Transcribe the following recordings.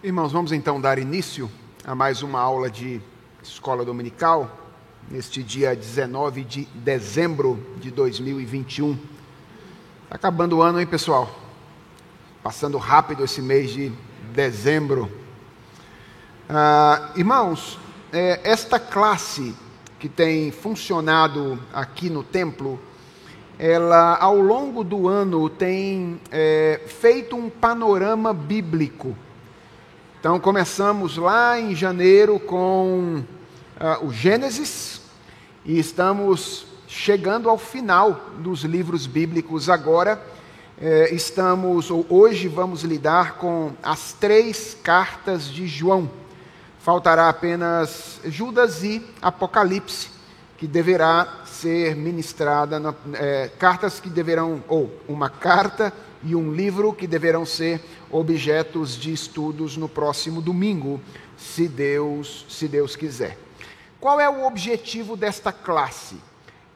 Irmãos, vamos então dar início a mais uma aula de escola dominical, neste dia 19 de dezembro de 2021. Está acabando o ano, hein, pessoal? Passando rápido esse mês de dezembro. Ah, irmãos, é, esta classe que tem funcionado aqui no templo, ela ao longo do ano tem é, feito um panorama bíblico então, começamos lá em janeiro com uh, o Gênesis e estamos chegando ao final dos livros bíblicos agora. Eh, estamos, ou hoje, vamos lidar com as três cartas de João. Faltará apenas Judas e Apocalipse, que deverá ser ministrada, na, eh, cartas que deverão, ou uma carta e um livro que deverão ser objetos de estudos no próximo domingo, se Deus, se Deus quiser. Qual é o objetivo desta classe?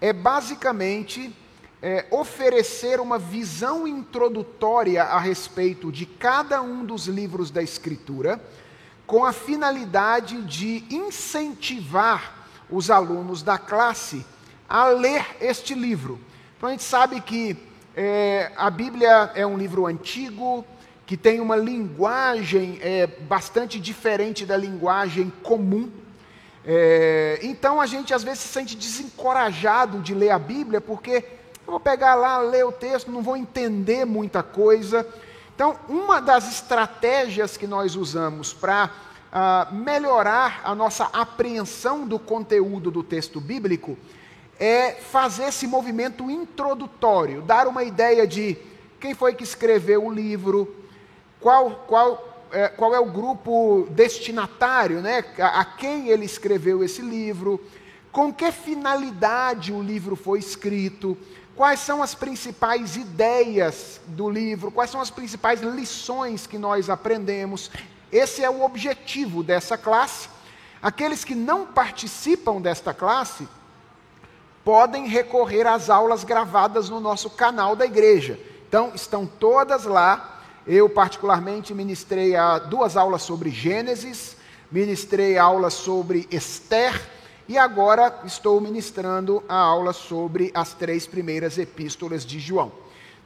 É basicamente é, oferecer uma visão introdutória a respeito de cada um dos livros da Escritura, com a finalidade de incentivar os alunos da classe a ler este livro. Então a gente sabe que é, a Bíblia é um livro antigo, que tem uma linguagem é, bastante diferente da linguagem comum. É, então a gente às vezes se sente desencorajado de ler a Bíblia, porque eu vou pegar lá, ler o texto, não vou entender muita coisa. Então, uma das estratégias que nós usamos para ah, melhorar a nossa apreensão do conteúdo do texto bíblico é fazer esse movimento introdutório, dar uma ideia de quem foi que escreveu o livro, qual, qual, é, qual é o grupo destinatário, né, a, a quem ele escreveu esse livro, com que finalidade o livro foi escrito, quais são as principais ideias do livro, quais são as principais lições que nós aprendemos. Esse é o objetivo dessa classe. Aqueles que não participam desta classe podem recorrer às aulas gravadas no nosso canal da igreja. Então, estão todas lá. Eu, particularmente, ministrei duas aulas sobre Gênesis, ministrei aulas sobre Esther, e agora estou ministrando a aula sobre as três primeiras epístolas de João.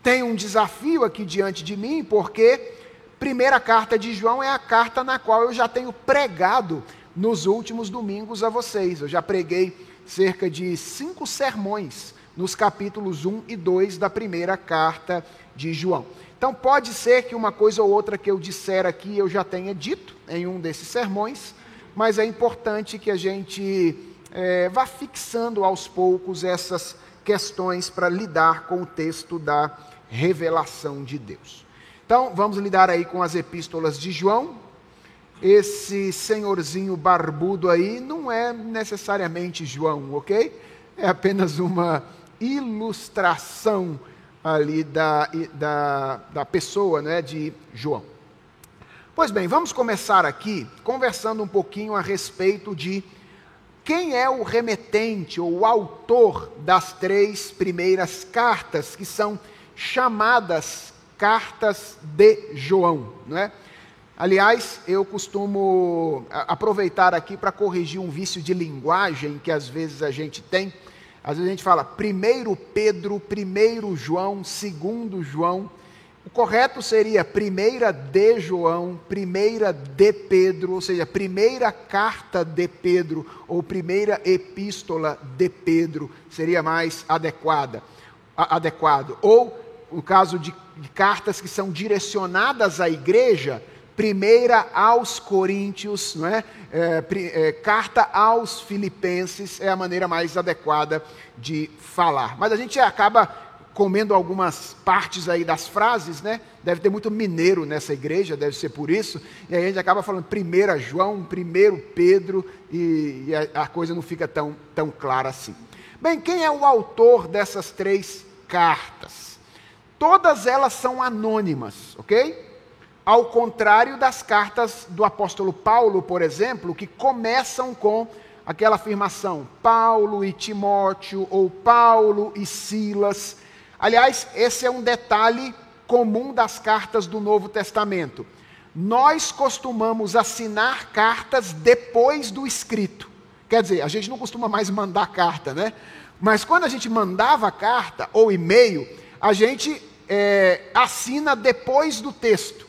Tem um desafio aqui diante de mim, porque primeira carta de João é a carta na qual eu já tenho pregado nos últimos domingos a vocês. Eu já preguei cerca de cinco sermões nos capítulos 1 e 2 da primeira carta de João. Então, pode ser que uma coisa ou outra que eu disser aqui eu já tenha dito em um desses sermões, mas é importante que a gente é, vá fixando aos poucos essas questões para lidar com o texto da revelação de Deus. Então, vamos lidar aí com as epístolas de João, esse senhorzinho barbudo aí não é necessariamente João, ok? É apenas uma ilustração ali da, da, da pessoa né, de João. Pois bem, vamos começar aqui conversando um pouquinho a respeito de quem é o remetente ou o autor das três primeiras cartas, que são chamadas cartas de João, não é? Aliás, eu costumo aproveitar aqui para corrigir um vício de linguagem que às vezes a gente tem. Às vezes a gente fala primeiro Pedro, primeiro João, segundo João. O correto seria primeira de João, primeira de Pedro, ou seja, primeira carta de Pedro ou primeira epístola de Pedro seria mais adequada, adequado. Ou no caso de, de cartas que são direcionadas à igreja, primeira aos Coríntios, não é? É, é, carta aos Filipenses é a maneira mais adequada de falar. Mas a gente acaba comendo algumas partes aí das frases, né? Deve ter muito mineiro nessa igreja, deve ser por isso. E aí a gente acaba falando primeira João, primeiro Pedro, e, e a, a coisa não fica tão, tão clara assim. Bem, quem é o autor dessas três cartas? Todas elas são anônimas, ok? Ao contrário das cartas do apóstolo Paulo, por exemplo, que começam com aquela afirmação: Paulo e Timóteo, ou Paulo e Silas. Aliás, esse é um detalhe comum das cartas do Novo Testamento. nós costumamos assinar cartas depois do escrito. Quer dizer, a gente não costuma mais mandar carta, né? Mas quando a gente mandava carta ou e-mail, a gente é, assina depois do texto.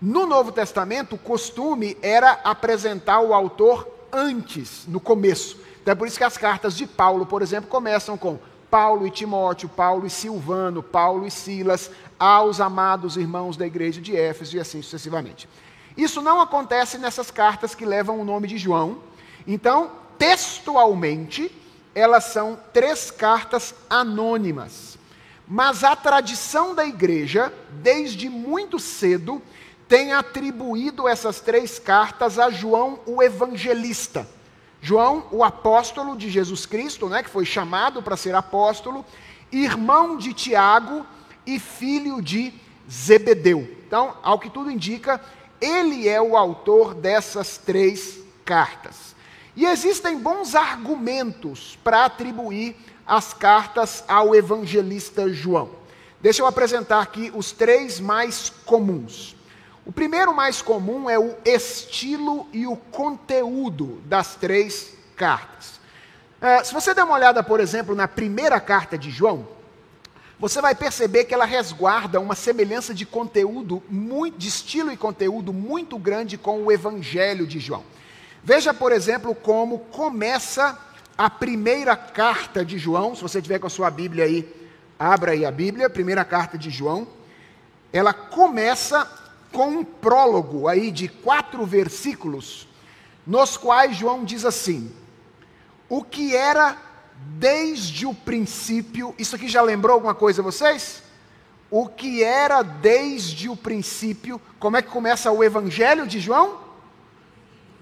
No Novo Testamento, o costume era apresentar o autor antes, no começo. Então é por isso que as cartas de Paulo, por exemplo, começam com Paulo e Timóteo, Paulo e Silvano, Paulo e Silas, aos amados irmãos da igreja de Éfeso e assim sucessivamente. Isso não acontece nessas cartas que levam o nome de João. Então, textualmente, elas são três cartas anônimas. Mas a tradição da igreja, desde muito cedo, tem atribuído essas três cartas a João o evangelista. João, o apóstolo de Jesus Cristo, né, que foi chamado para ser apóstolo, irmão de Tiago e filho de Zebedeu. Então, ao que tudo indica, ele é o autor dessas três cartas. E existem bons argumentos para atribuir as cartas ao evangelista João. Deixa eu apresentar aqui os três mais comuns. O primeiro mais comum é o estilo e o conteúdo das três cartas. É, se você der uma olhada, por exemplo, na primeira carta de João, você vai perceber que ela resguarda uma semelhança de conteúdo, muito, de estilo e conteúdo muito grande com o Evangelho de João. Veja, por exemplo, como começa a primeira carta de João. Se você tiver com a sua Bíblia aí, abra aí a Bíblia, primeira carta de João. Ela começa com um prólogo aí de quatro versículos, nos quais João diz assim: O que era desde o princípio, isso aqui já lembrou alguma coisa vocês? O que era desde o princípio, como é que começa o Evangelho de João?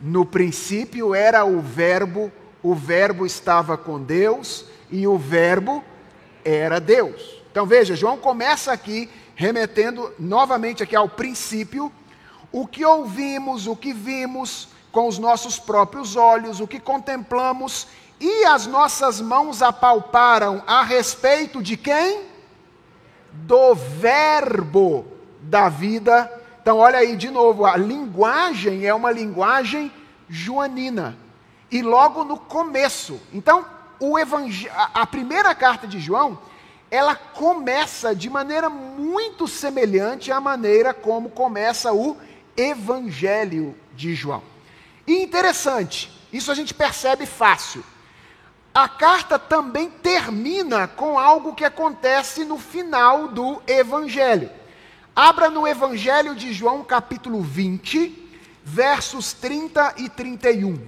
No princípio era o Verbo, o Verbo estava com Deus e o Verbo era Deus. Então veja, João começa aqui remetendo novamente aqui ao princípio, o que ouvimos, o que vimos com os nossos próprios olhos, o que contemplamos e as nossas mãos apalparam a respeito de quem? Do Verbo da vida então, olha aí de novo, a linguagem é uma linguagem joanina. E logo no começo. Então, o evangel... a primeira carta de João, ela começa de maneira muito semelhante à maneira como começa o Evangelho de João. E interessante, isso a gente percebe fácil. A carta também termina com algo que acontece no final do Evangelho. Abra no Evangelho de João, capítulo 20, versos 30 e 31.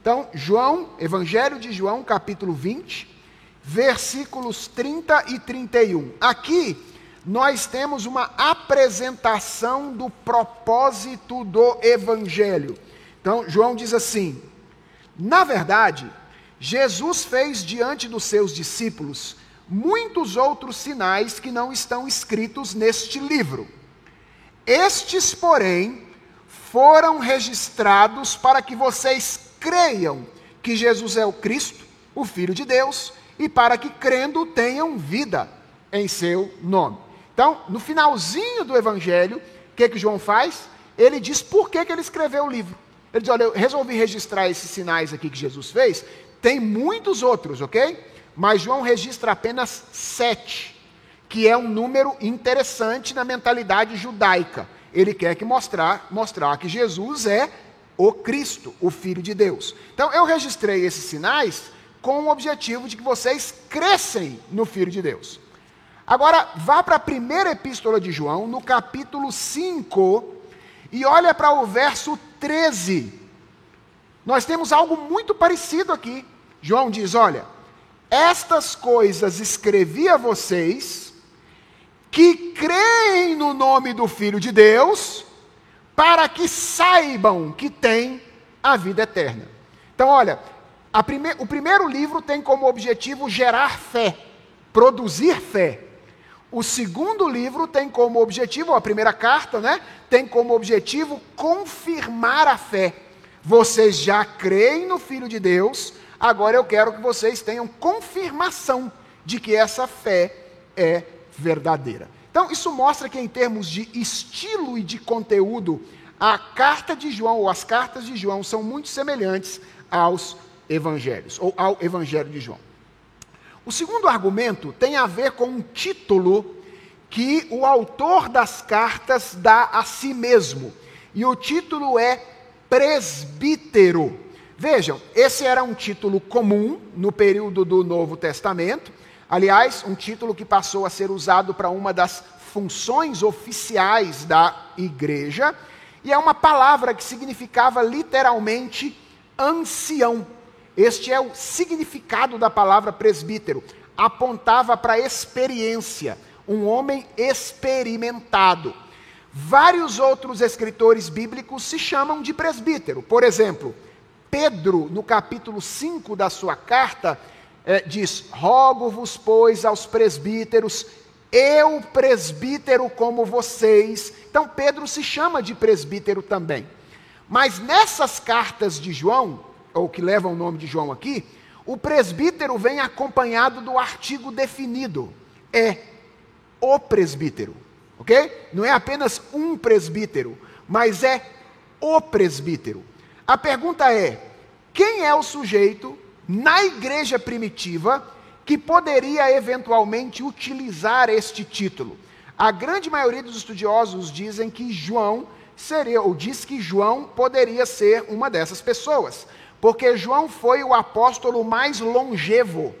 Então, João, Evangelho de João, capítulo 20, versículos 30 e 31. Aqui nós temos uma apresentação do propósito do Evangelho. Então, João diz assim: Na verdade, Jesus fez diante dos seus discípulos muitos outros sinais que não estão escritos neste livro. Estes, porém, foram registrados para que vocês creiam que Jesus é o Cristo, o Filho de Deus, e para que crendo tenham vida em seu nome. Então, no finalzinho do Evangelho, o que, que João faz? Ele diz por que, que ele escreveu o livro. Ele diz: Olha, eu resolvi registrar esses sinais aqui que Jesus fez, tem muitos outros, ok? mas João registra apenas sete, que é um número interessante na mentalidade judaica. Ele quer que mostrar, mostrar que Jesus é o Cristo, o Filho de Deus. Então eu registrei esses sinais com o objetivo de que vocês crescem no Filho de Deus. Agora, vá para a primeira epístola de João, no capítulo 5, e olha para o verso 13. Nós temos algo muito parecido aqui. João diz: Olha, estas coisas escrevi a vocês, que creem no nome do Filho de Deus, para que saibam que têm a vida eterna. Então, olha, prime o primeiro livro tem como objetivo gerar fé, produzir fé. O segundo livro tem como objetivo, a primeira carta, né? Tem como objetivo confirmar a fé. Vocês já creem no Filho de Deus, Agora eu quero que vocês tenham confirmação de que essa fé é verdadeira. Então, isso mostra que, em termos de estilo e de conteúdo, a carta de João, ou as cartas de João, são muito semelhantes aos evangelhos, ou ao evangelho de João. O segundo argumento tem a ver com um título que o autor das cartas dá a si mesmo. E o título é presbítero. Vejam, esse era um título comum no período do Novo Testamento. Aliás, um título que passou a ser usado para uma das funções oficiais da igreja. E é uma palavra que significava literalmente ancião. Este é o significado da palavra presbítero. Apontava para experiência, um homem experimentado. Vários outros escritores bíblicos se chamam de presbítero. Por exemplo, Pedro, no capítulo 5 da sua carta, é, diz: Rogo-vos, pois, aos presbíteros, eu presbítero como vocês. Então, Pedro se chama de presbítero também. Mas nessas cartas de João, ou que levam o nome de João aqui, o presbítero vem acompanhado do artigo definido. É o presbítero. Ok? Não é apenas um presbítero, mas é o presbítero. A pergunta é: quem é o sujeito na igreja primitiva que poderia eventualmente utilizar este título? A grande maioria dos estudiosos dizem que João seria, ou diz que João poderia ser uma dessas pessoas, porque João foi o apóstolo mais longevo.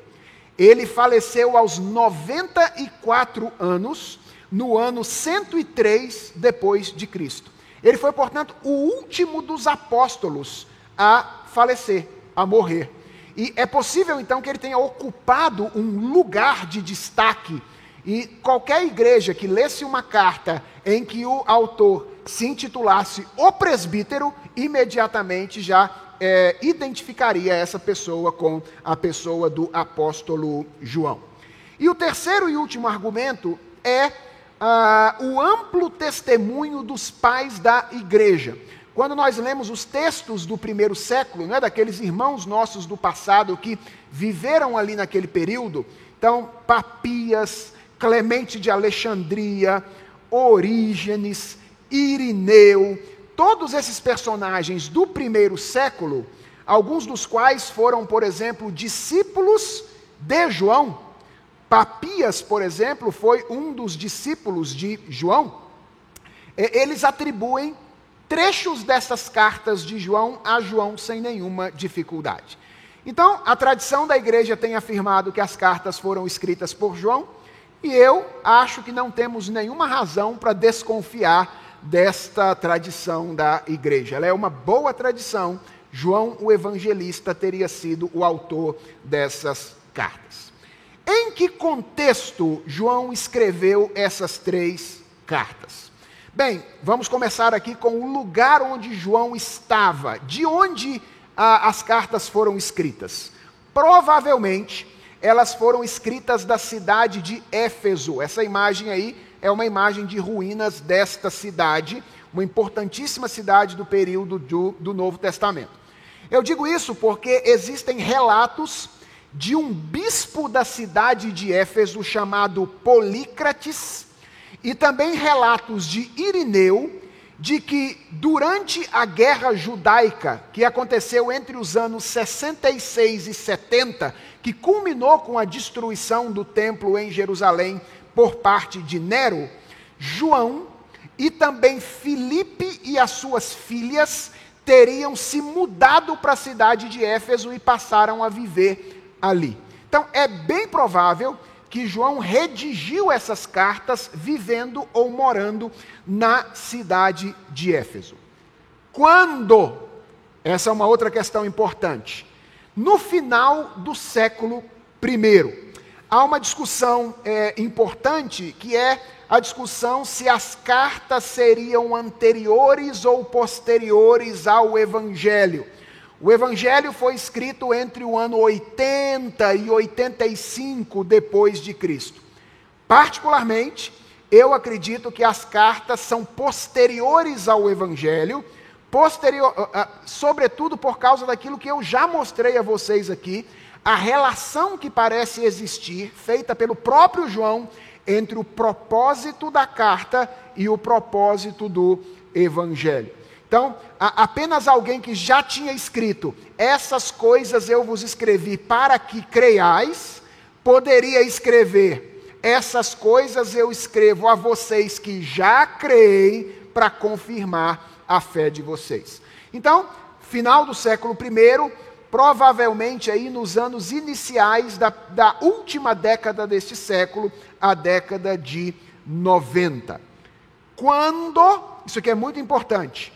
Ele faleceu aos 94 anos, no ano 103 depois de Cristo. Ele foi, portanto, o último dos apóstolos a falecer, a morrer. E é possível então que ele tenha ocupado um lugar de destaque. E qualquer igreja que lesse uma carta em que o autor se intitulasse o presbítero, imediatamente já é, identificaria essa pessoa com a pessoa do apóstolo João. E o terceiro e último argumento é ah, o amplo testemunho dos pais da igreja. Quando nós lemos os textos do primeiro século, né, daqueles irmãos nossos do passado que viveram ali naquele período, então, Papias, Clemente de Alexandria, Orígenes, Irineu, todos esses personagens do primeiro século, alguns dos quais foram, por exemplo, discípulos de João, Papias, por exemplo, foi um dos discípulos de João. Eles atribuem trechos dessas cartas de João a João sem nenhuma dificuldade. Então, a tradição da igreja tem afirmado que as cartas foram escritas por João, e eu acho que não temos nenhuma razão para desconfiar desta tradição da igreja. Ela é uma boa tradição. João, o evangelista, teria sido o autor dessas cartas. Em que contexto João escreveu essas três cartas? Bem, vamos começar aqui com o lugar onde João estava, de onde ah, as cartas foram escritas. Provavelmente elas foram escritas da cidade de Éfeso. Essa imagem aí é uma imagem de ruínas desta cidade, uma importantíssima cidade do período do, do Novo Testamento. Eu digo isso porque existem relatos de um bispo da cidade de Éfeso chamado Polícrates, e também relatos de Irineu, de que durante a guerra judaica, que aconteceu entre os anos 66 e 70, que culminou com a destruição do templo em Jerusalém por parte de Nero, João e também Filipe e as suas filhas teriam se mudado para a cidade de Éfeso e passaram a viver ali. Então, é bem provável que João redigiu essas cartas vivendo ou morando na cidade de Éfeso. Quando? Essa é uma outra questão importante. No final do século I, há uma discussão é, importante que é a discussão se as cartas seriam anteriores ou posteriores ao Evangelho. O Evangelho foi escrito entre o ano 80 e 85 depois de Cristo. Particularmente, eu acredito que as cartas são posteriores ao Evangelho, posterior, ah, ah, sobretudo por causa daquilo que eu já mostrei a vocês aqui, a relação que parece existir, feita pelo próprio João, entre o propósito da carta e o propósito do Evangelho. Então, apenas alguém que já tinha escrito: Essas coisas eu vos escrevi para que creiais, poderia escrever: Essas coisas eu escrevo a vocês que já creem, para confirmar a fé de vocês. Então, final do século I, provavelmente aí nos anos iniciais da, da última década deste século, a década de 90. Quando, isso aqui é muito importante,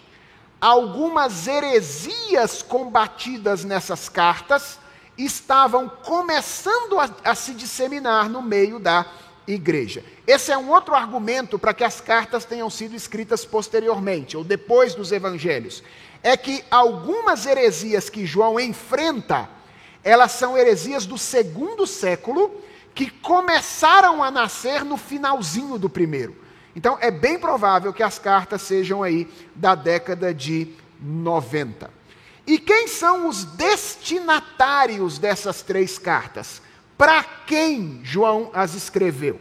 algumas heresias combatidas nessas cartas estavam começando a, a, se disseminar no meio da igreja. Esse é um outro argumento para que as cartas tenham sido escritas posteriormente, ou depois dos evangelhos. É que algumas heresias que João enfrenta, elas são heresias do segundo século, que começaram a nascer no finalzinho do primeiro. Então, é bem provável que as cartas sejam aí da década de 90. E quem são os destinatários dessas três cartas? Para quem João as escreveu?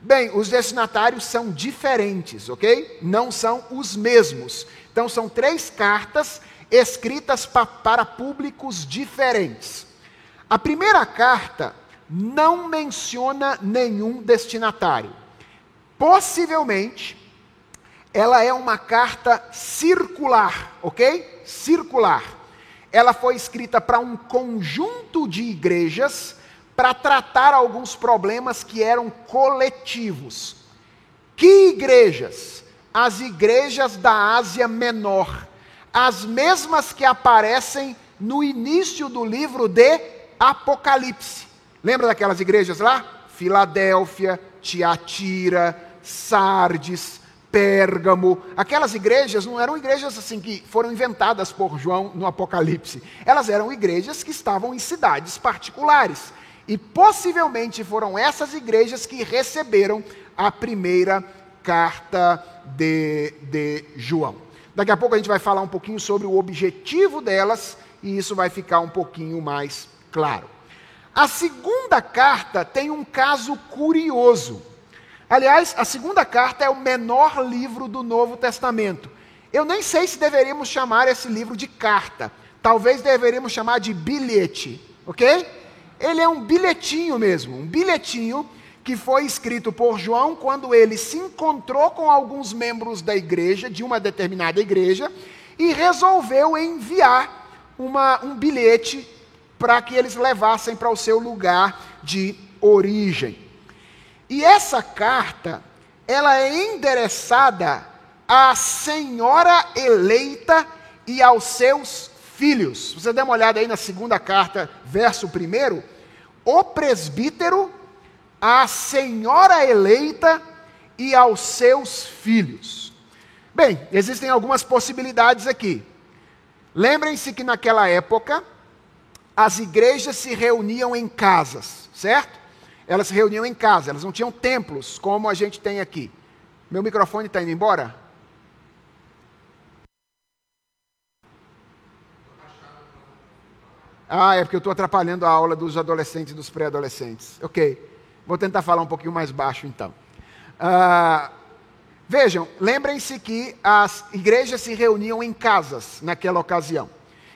Bem, os destinatários são diferentes, ok? Não são os mesmos. Então, são três cartas escritas pa para públicos diferentes. A primeira carta não menciona nenhum destinatário. Possivelmente, ela é uma carta circular, ok? Circular. Ela foi escrita para um conjunto de igrejas para tratar alguns problemas que eram coletivos. Que igrejas? As igrejas da Ásia Menor, as mesmas que aparecem no início do livro de Apocalipse. Lembra daquelas igrejas lá? Filadélfia, Tiatira, Sardes, Pérgamo. Aquelas igrejas não eram igrejas assim que foram inventadas por João no Apocalipse. Elas eram igrejas que estavam em cidades particulares. E possivelmente foram essas igrejas que receberam a primeira carta de, de João. Daqui a pouco a gente vai falar um pouquinho sobre o objetivo delas e isso vai ficar um pouquinho mais claro. A segunda carta tem um caso curioso. Aliás, a segunda carta é o menor livro do Novo Testamento. Eu nem sei se deveríamos chamar esse livro de carta. Talvez deveríamos chamar de bilhete, ok? Ele é um bilhetinho mesmo, um bilhetinho que foi escrito por João quando ele se encontrou com alguns membros da igreja, de uma determinada igreja, e resolveu enviar uma, um bilhete para que eles levassem para o seu lugar de origem. E essa carta, ela é endereçada à senhora eleita e aos seus filhos. Você dá uma olhada aí na segunda carta, verso primeiro. O presbítero, à senhora eleita e aos seus filhos. Bem, existem algumas possibilidades aqui. Lembrem-se que naquela época, as igrejas se reuniam em casas, certo? Elas se reuniam em casa, elas não tinham templos como a gente tem aqui. Meu microfone está indo embora? Ah, é porque eu estou atrapalhando a aula dos adolescentes e dos pré-adolescentes. Ok, vou tentar falar um pouquinho mais baixo então. Ah, vejam, lembrem-se que as igrejas se reuniam em casas naquela ocasião.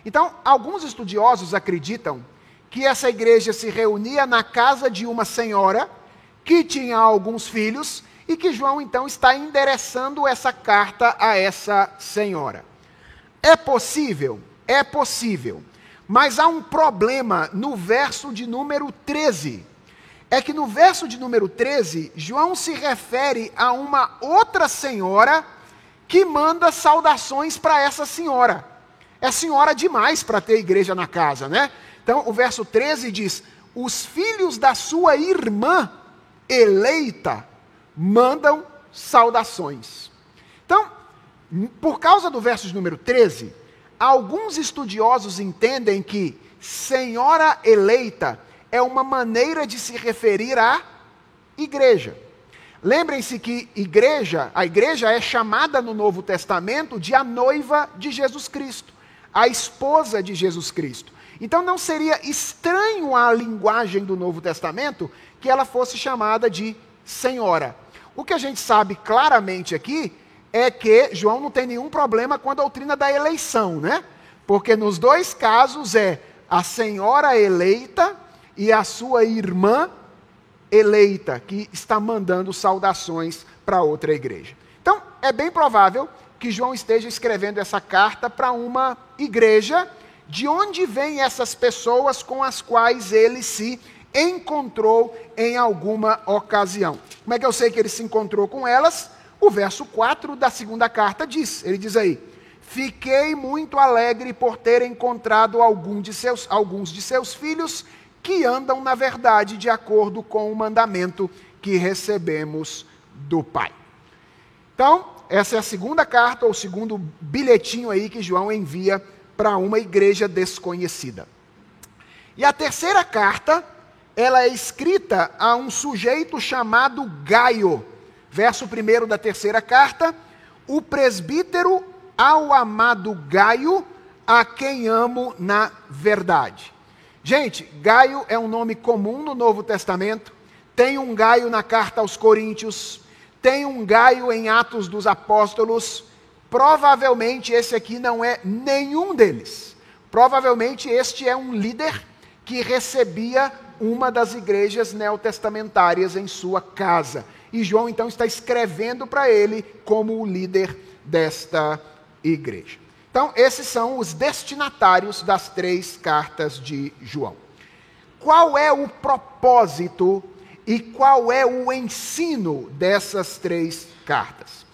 Então, alguns estudiosos acreditam que essa igreja se reunia na casa de uma senhora que tinha alguns filhos e que João então está endereçando essa carta a essa senhora. É possível? É possível. Mas há um problema no verso de número 13. É que no verso de número 13, João se refere a uma outra senhora que manda saudações para essa senhora. É senhora demais para ter igreja na casa, né? Então, o verso 13 diz: Os filhos da sua irmã eleita mandam saudações. Então, por causa do verso de número 13, alguns estudiosos entendem que senhora eleita é uma maneira de se referir à igreja. Lembrem-se que igreja, a igreja é chamada no Novo Testamento de a noiva de Jesus Cristo a esposa de Jesus Cristo. Então não seria estranho à linguagem do Novo Testamento que ela fosse chamada de senhora. O que a gente sabe claramente aqui é que João não tem nenhum problema com a doutrina da eleição, né? Porque nos dois casos é a senhora eleita e a sua irmã eleita que está mandando saudações para outra igreja. Então, é bem provável que João esteja escrevendo essa carta para uma igreja de onde vêm essas pessoas com as quais ele se encontrou em alguma ocasião. Como é que eu sei que ele se encontrou com elas? O verso 4 da segunda carta diz: ele diz aí: Fiquei muito alegre por ter encontrado algum de seus, alguns de seus filhos que andam na verdade de acordo com o mandamento que recebemos do Pai. Então, essa é a segunda carta, ou segundo bilhetinho aí que João envia para uma igreja desconhecida. E a terceira carta, ela é escrita a um sujeito chamado Gaio. Verso 1 da terceira carta: O presbítero ao amado Gaio, a quem amo na verdade. Gente, Gaio é um nome comum no Novo Testamento. Tem um Gaio na carta aos Coríntios, tem um Gaio em Atos dos Apóstolos. Provavelmente esse aqui não é nenhum deles. Provavelmente este é um líder que recebia uma das igrejas neotestamentárias em sua casa. E João então está escrevendo para ele como o líder desta igreja. Então, esses são os destinatários das três cartas de João. Qual é o propósito e qual é o ensino dessas três cartas?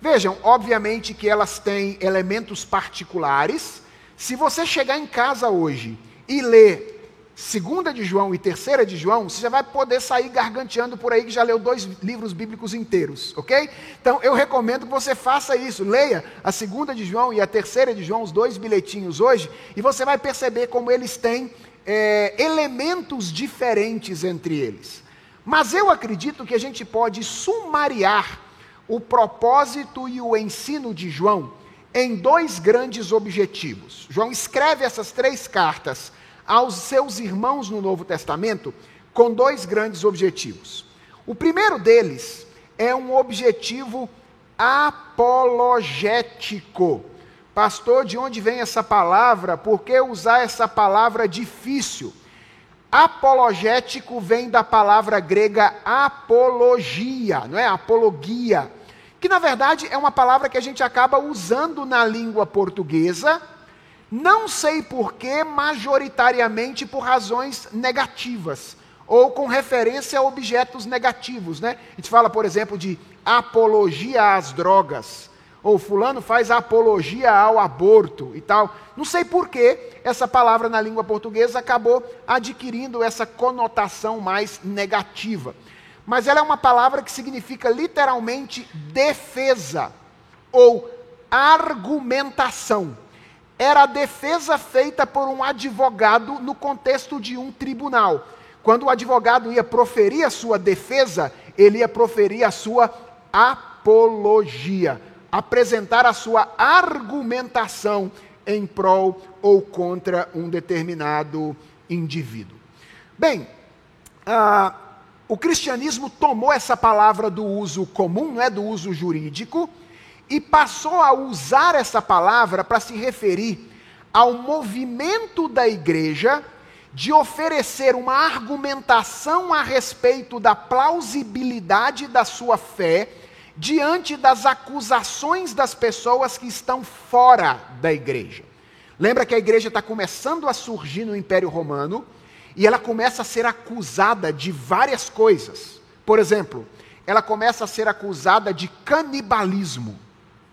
Vejam, obviamente que elas têm elementos particulares. Se você chegar em casa hoje e ler segunda de João e terceira de João, você já vai poder sair garganteando por aí que já leu dois livros bíblicos inteiros, ok? Então eu recomendo que você faça isso. Leia a segunda de João e a terceira de João, os dois bilhetinhos hoje, e você vai perceber como eles têm é, elementos diferentes entre eles. Mas eu acredito que a gente pode sumariar o propósito e o ensino de João em dois grandes objetivos. João escreve essas três cartas aos seus irmãos no Novo Testamento com dois grandes objetivos. O primeiro deles é um objetivo apologético. Pastor, de onde vem essa palavra? Por que usar essa palavra difícil? Apologético vem da palavra grega apologia, não é? Apologia, que na verdade é uma palavra que a gente acaba usando na língua portuguesa, não sei porquê, majoritariamente por razões negativas, ou com referência a objetos negativos, né? A gente fala, por exemplo, de apologia às drogas ou fulano faz apologia ao aborto e tal. Não sei por que essa palavra na língua portuguesa acabou adquirindo essa conotação mais negativa. Mas ela é uma palavra que significa literalmente defesa ou argumentação. Era a defesa feita por um advogado no contexto de um tribunal. Quando o advogado ia proferir a sua defesa, ele ia proferir a sua apologia apresentar a sua argumentação em prol ou contra um determinado indivíduo. Bem, ah, o cristianismo tomou essa palavra do uso comum, não é do uso jurídico, e passou a usar essa palavra para se referir ao movimento da igreja de oferecer uma argumentação a respeito da plausibilidade da sua fé diante das acusações das pessoas que estão fora da igreja. Lembra que a igreja está começando a surgir no Império Romano e ela começa a ser acusada de várias coisas. Por exemplo, ela começa a ser acusada de canibalismo.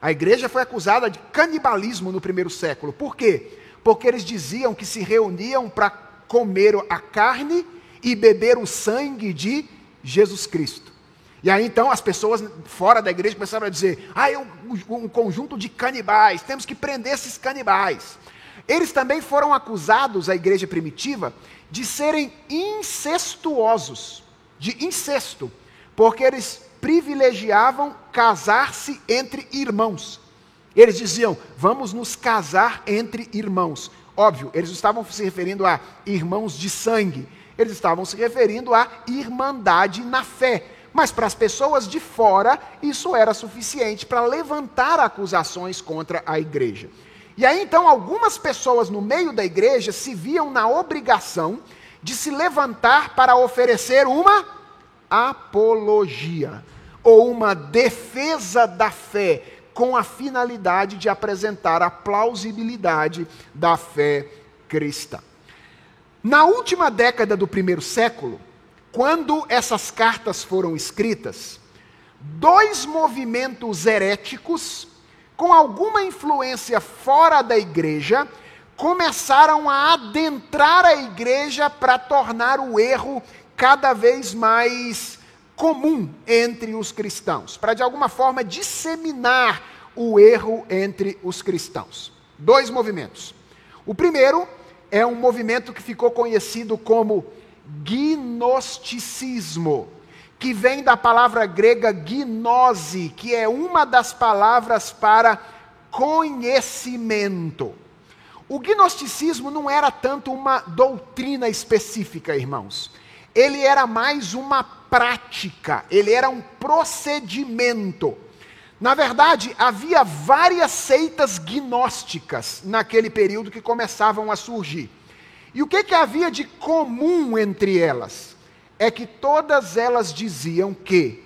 A igreja foi acusada de canibalismo no primeiro século. Por quê? Porque eles diziam que se reuniam para comer a carne e beber o sangue de Jesus Cristo. E aí então as pessoas fora da igreja começaram a dizer: ah, é um, um conjunto de canibais, temos que prender esses canibais. Eles também foram acusados, a igreja primitiva, de serem incestuosos, de incesto, porque eles privilegiavam casar-se entre irmãos. Eles diziam: vamos nos casar entre irmãos. Óbvio, eles estavam se referindo a irmãos de sangue, eles estavam se referindo a irmandade na fé Mas para as pessoas de fora, isso era suficiente para levantar acusações contra a igreja. E aí então algumas pessoas no meio da igreja se viam na obrigação de se levantar para oferecer uma apologia ou uma defesa da fé, com a finalidade de apresentar a plausibilidade da fé cristã. Na última década do primeiro século, quando essas cartas foram escritas, dois movimentos heréticos, com alguma influência fora da igreja, começaram a adentrar a igreja para tornar o erro cada vez mais comum entre os cristãos, para de alguma forma disseminar o erro entre os cristãos. Dois movimentos. O primeiro é um movimento que ficou conhecido como gnosticismo, que vem da palavra grega gnose, que é uma das palavras para conhecimento. O gnosticismo não era tanto uma doutrina específica, irmãos. Ele era mais uma prática, ele era um procedimento. Na verdade, havia várias seitas gnósticas naquele período que começavam a surgir. E o que, que havia de comum entre elas? É que todas elas diziam que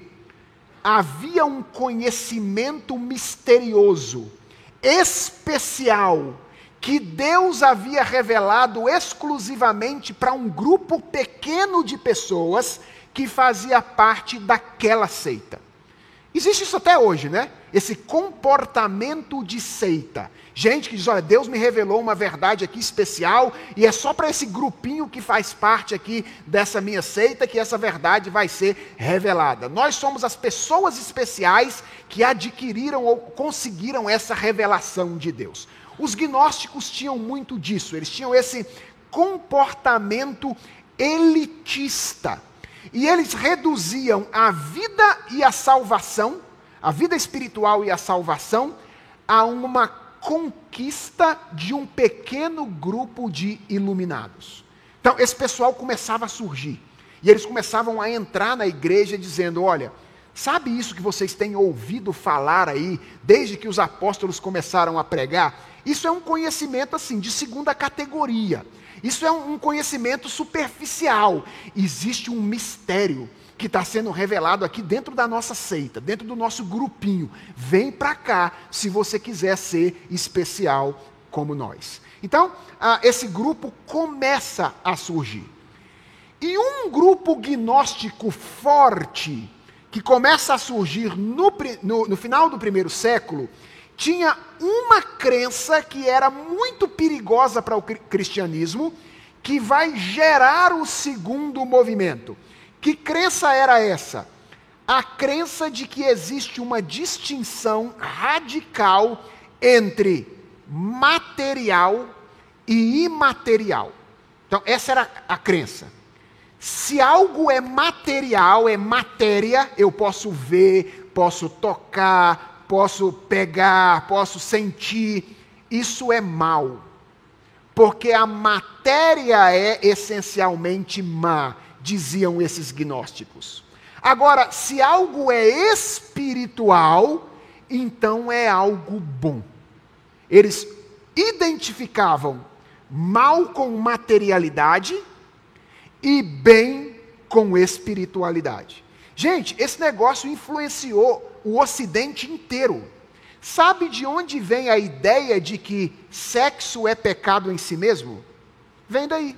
havia um conhecimento misterioso, especial, que Deus havia revelado exclusivamente para um grupo pequeno de pessoas que fazia parte daquela seita. Existe isso até hoje, né? Esse comportamento de seita. Gente que diz: olha, Deus me revelou uma verdade aqui especial e é só para esse grupinho que faz parte aqui dessa minha seita que essa verdade vai ser revelada. Nós somos as pessoas especiais que adquiriram ou conseguiram essa revelação de Deus. Os gnósticos tinham muito disso, eles tinham esse comportamento elitista. E eles reduziam a vida e a salvação, a vida espiritual e a salvação, a uma conquista de um pequeno grupo de iluminados. Então, esse pessoal começava a surgir. E eles começavam a entrar na igreja dizendo: olha, sabe isso que vocês têm ouvido falar aí, desde que os apóstolos começaram a pregar? Isso é um conhecimento assim de segunda categoria. Isso é um conhecimento superficial. Existe um mistério que está sendo revelado aqui dentro da nossa seita, dentro do nosso grupinho. Vem para cá se você quiser ser especial como nós. Então, ah, esse grupo começa a surgir. E um grupo gnóstico forte, que começa a surgir no, no, no final do primeiro século, tinha uma crença que era muito perigosa para o cristianismo, que vai gerar o segundo movimento. Que crença era essa? A crença de que existe uma distinção radical entre material e imaterial. Então, essa era a crença. Se algo é material, é matéria, eu posso ver, posso tocar, posso pegar, posso sentir, isso é mal. Porque a matéria é essencialmente má, diziam esses gnósticos. Agora, se algo é espiritual, então é algo bom. Eles identificavam mal com materialidade e bem com espiritualidade. Gente, esse negócio influenciou o Ocidente inteiro. Sabe de onde vem a ideia de que sexo é pecado em si mesmo? Vem daí.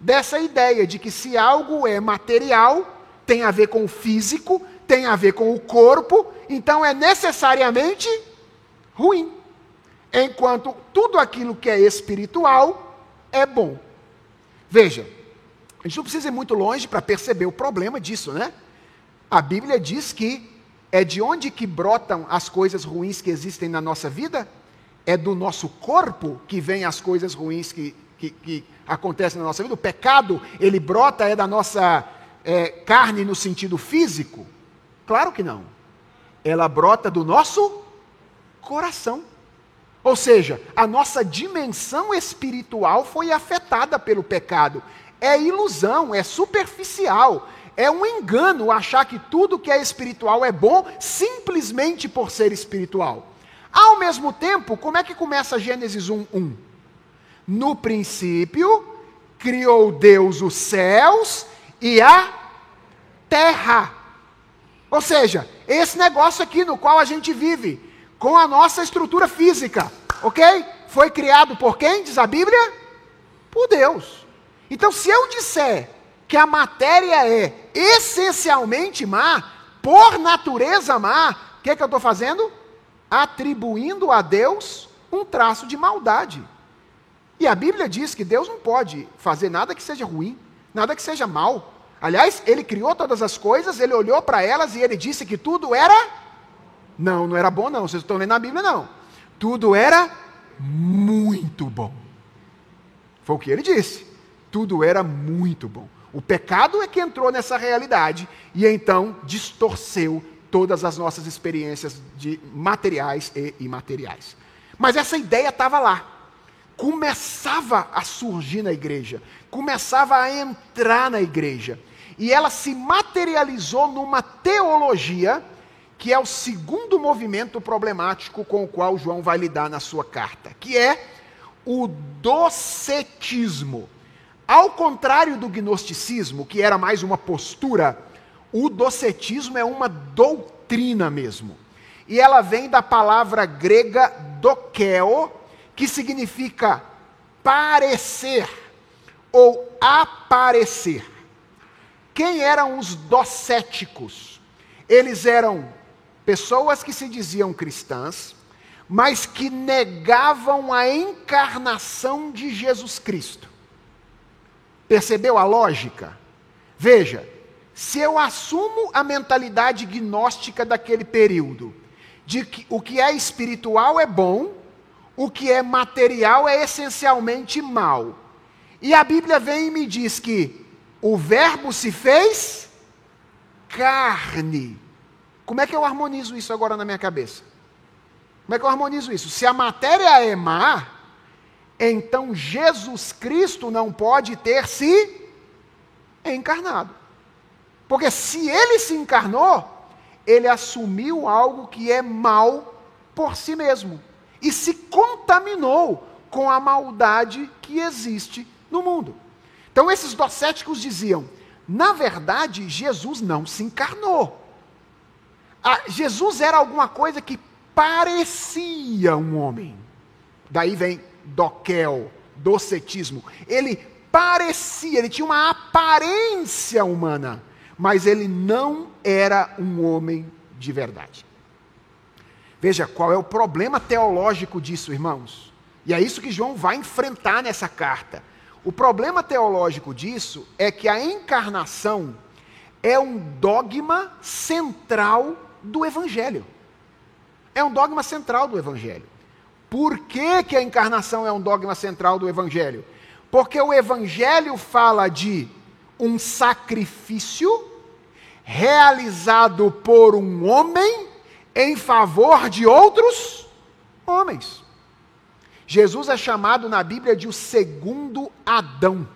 Dessa ideia de que se algo é material, tem a ver com o físico, tem a ver com o corpo, então é necessariamente ruim. Enquanto tudo aquilo que é espiritual é bom. Veja, a gente não precisa ir muito longe para perceber o problema disso, né? A Bíblia diz que é de onde que brotam as coisas ruins que existem na nossa vida? É do nosso corpo que vêm as coisas ruins que, que, que, acontecem na nossa vida? O pecado, ele brota é da nossa é, carne no sentido físico? Claro que não. Ela brota do nosso coração. Ou seja, a nossa dimensão espiritual foi afetada pelo pecado. É ilusão, é superficial é um engano achar que tudo que é espiritual é bom simplesmente por ser espiritual. Ao mesmo tempo, como é que começa Gênesis 1, 1? No princípio, criou Deus os céus e a terra. Ou seja, esse negócio aqui no qual a gente vive, com a nossa estrutura física, ok? Foi criado por quem, diz a Bíblia? Por Deus. Então, se eu disser que a matéria é essencialmente má, por natureza má, o que, que eu estou fazendo? Atribuindo a Deus um traço de maldade. E a Bíblia diz que Deus não pode fazer nada que seja ruim, nada que seja mal. Aliás, ele criou todas as coisas, ele olhou para elas e ele disse que tudo era. Não, não era bom, não. Vocês estão lendo a Bíblia, não. Tudo era muito bom. Foi o que ele disse. Tudo era muito bom. O pecado é que entrou nessa realidade e então distorceu todas as nossas experiências de materiais e imateriais. Mas essa ideia estava lá. Começava a surgir na igreja, começava a entrar na igreja. E ela se materializou numa teologia que é o segundo movimento problemático com o qual João vai lidar na sua carta, que é o docetismo. Ao contrário do gnosticismo, que era mais uma postura, o docetismo é uma doutrina mesmo. E ela vem da palavra grega dokeo, que significa parecer ou aparecer. Quem eram os docéticos? Eles eram pessoas que se diziam cristãs, mas que negavam a encarnação de Jesus Cristo. Percebeu a lógica? Veja, se eu assumo a mentalidade gnóstica daquele período, de que o que é espiritual é bom, o que é material é essencialmente mal. E a Bíblia vem e me diz que o Verbo se fez carne. Como é que eu harmonizo isso agora na minha cabeça? Como é que eu harmonizo isso? Se a matéria é má, então Jesus Cristo não pode ter se encarnado. Porque se ele se encarnou, ele assumiu algo que é mal por si mesmo e se contaminou com a maldade que existe no mundo. Então esses docéticos diziam: na verdade, Jesus não se encarnou. Ah, Jesus era alguma coisa que parecia um homem. Daí vem doquel, docetismo. Ele parecia, ele tinha uma aparência humana, mas ele não era um homem de verdade. Veja qual é o problema teológico disso, irmãos. E é isso que João vai enfrentar nessa carta. O problema teológico disso é que a encarnação é um dogma central do Evangelho. É um dogma central do Evangelho. Por que, que a encarnação é um dogma central do Evangelho? Porque o Evangelho fala de um sacrifício realizado por um homem em favor de outros homens. Jesus é chamado na Bíblia de o segundo Adão.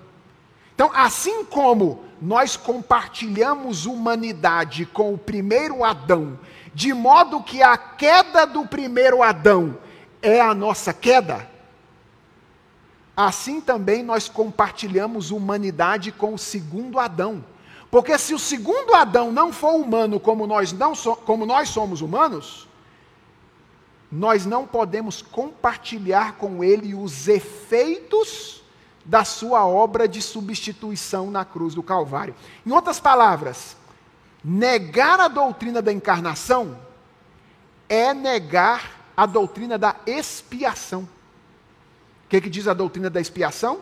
Então, assim como nós compartilhamos humanidade com o primeiro Adão, de modo que a queda do primeiro Adão é a nossa queda, assim também nós compartilhamos humanidade com o segundo Adão. Porque se o segundo Adão não for humano como nós, não so, como nós somos humanos, nós não podemos compartilhar com ele os efeitos da sua obra de substituição na cruz do Calvário. Em outras palavras, negar a doutrina da encarnação é negar a doutrina da expiação. O que, que diz a doutrina da expiação?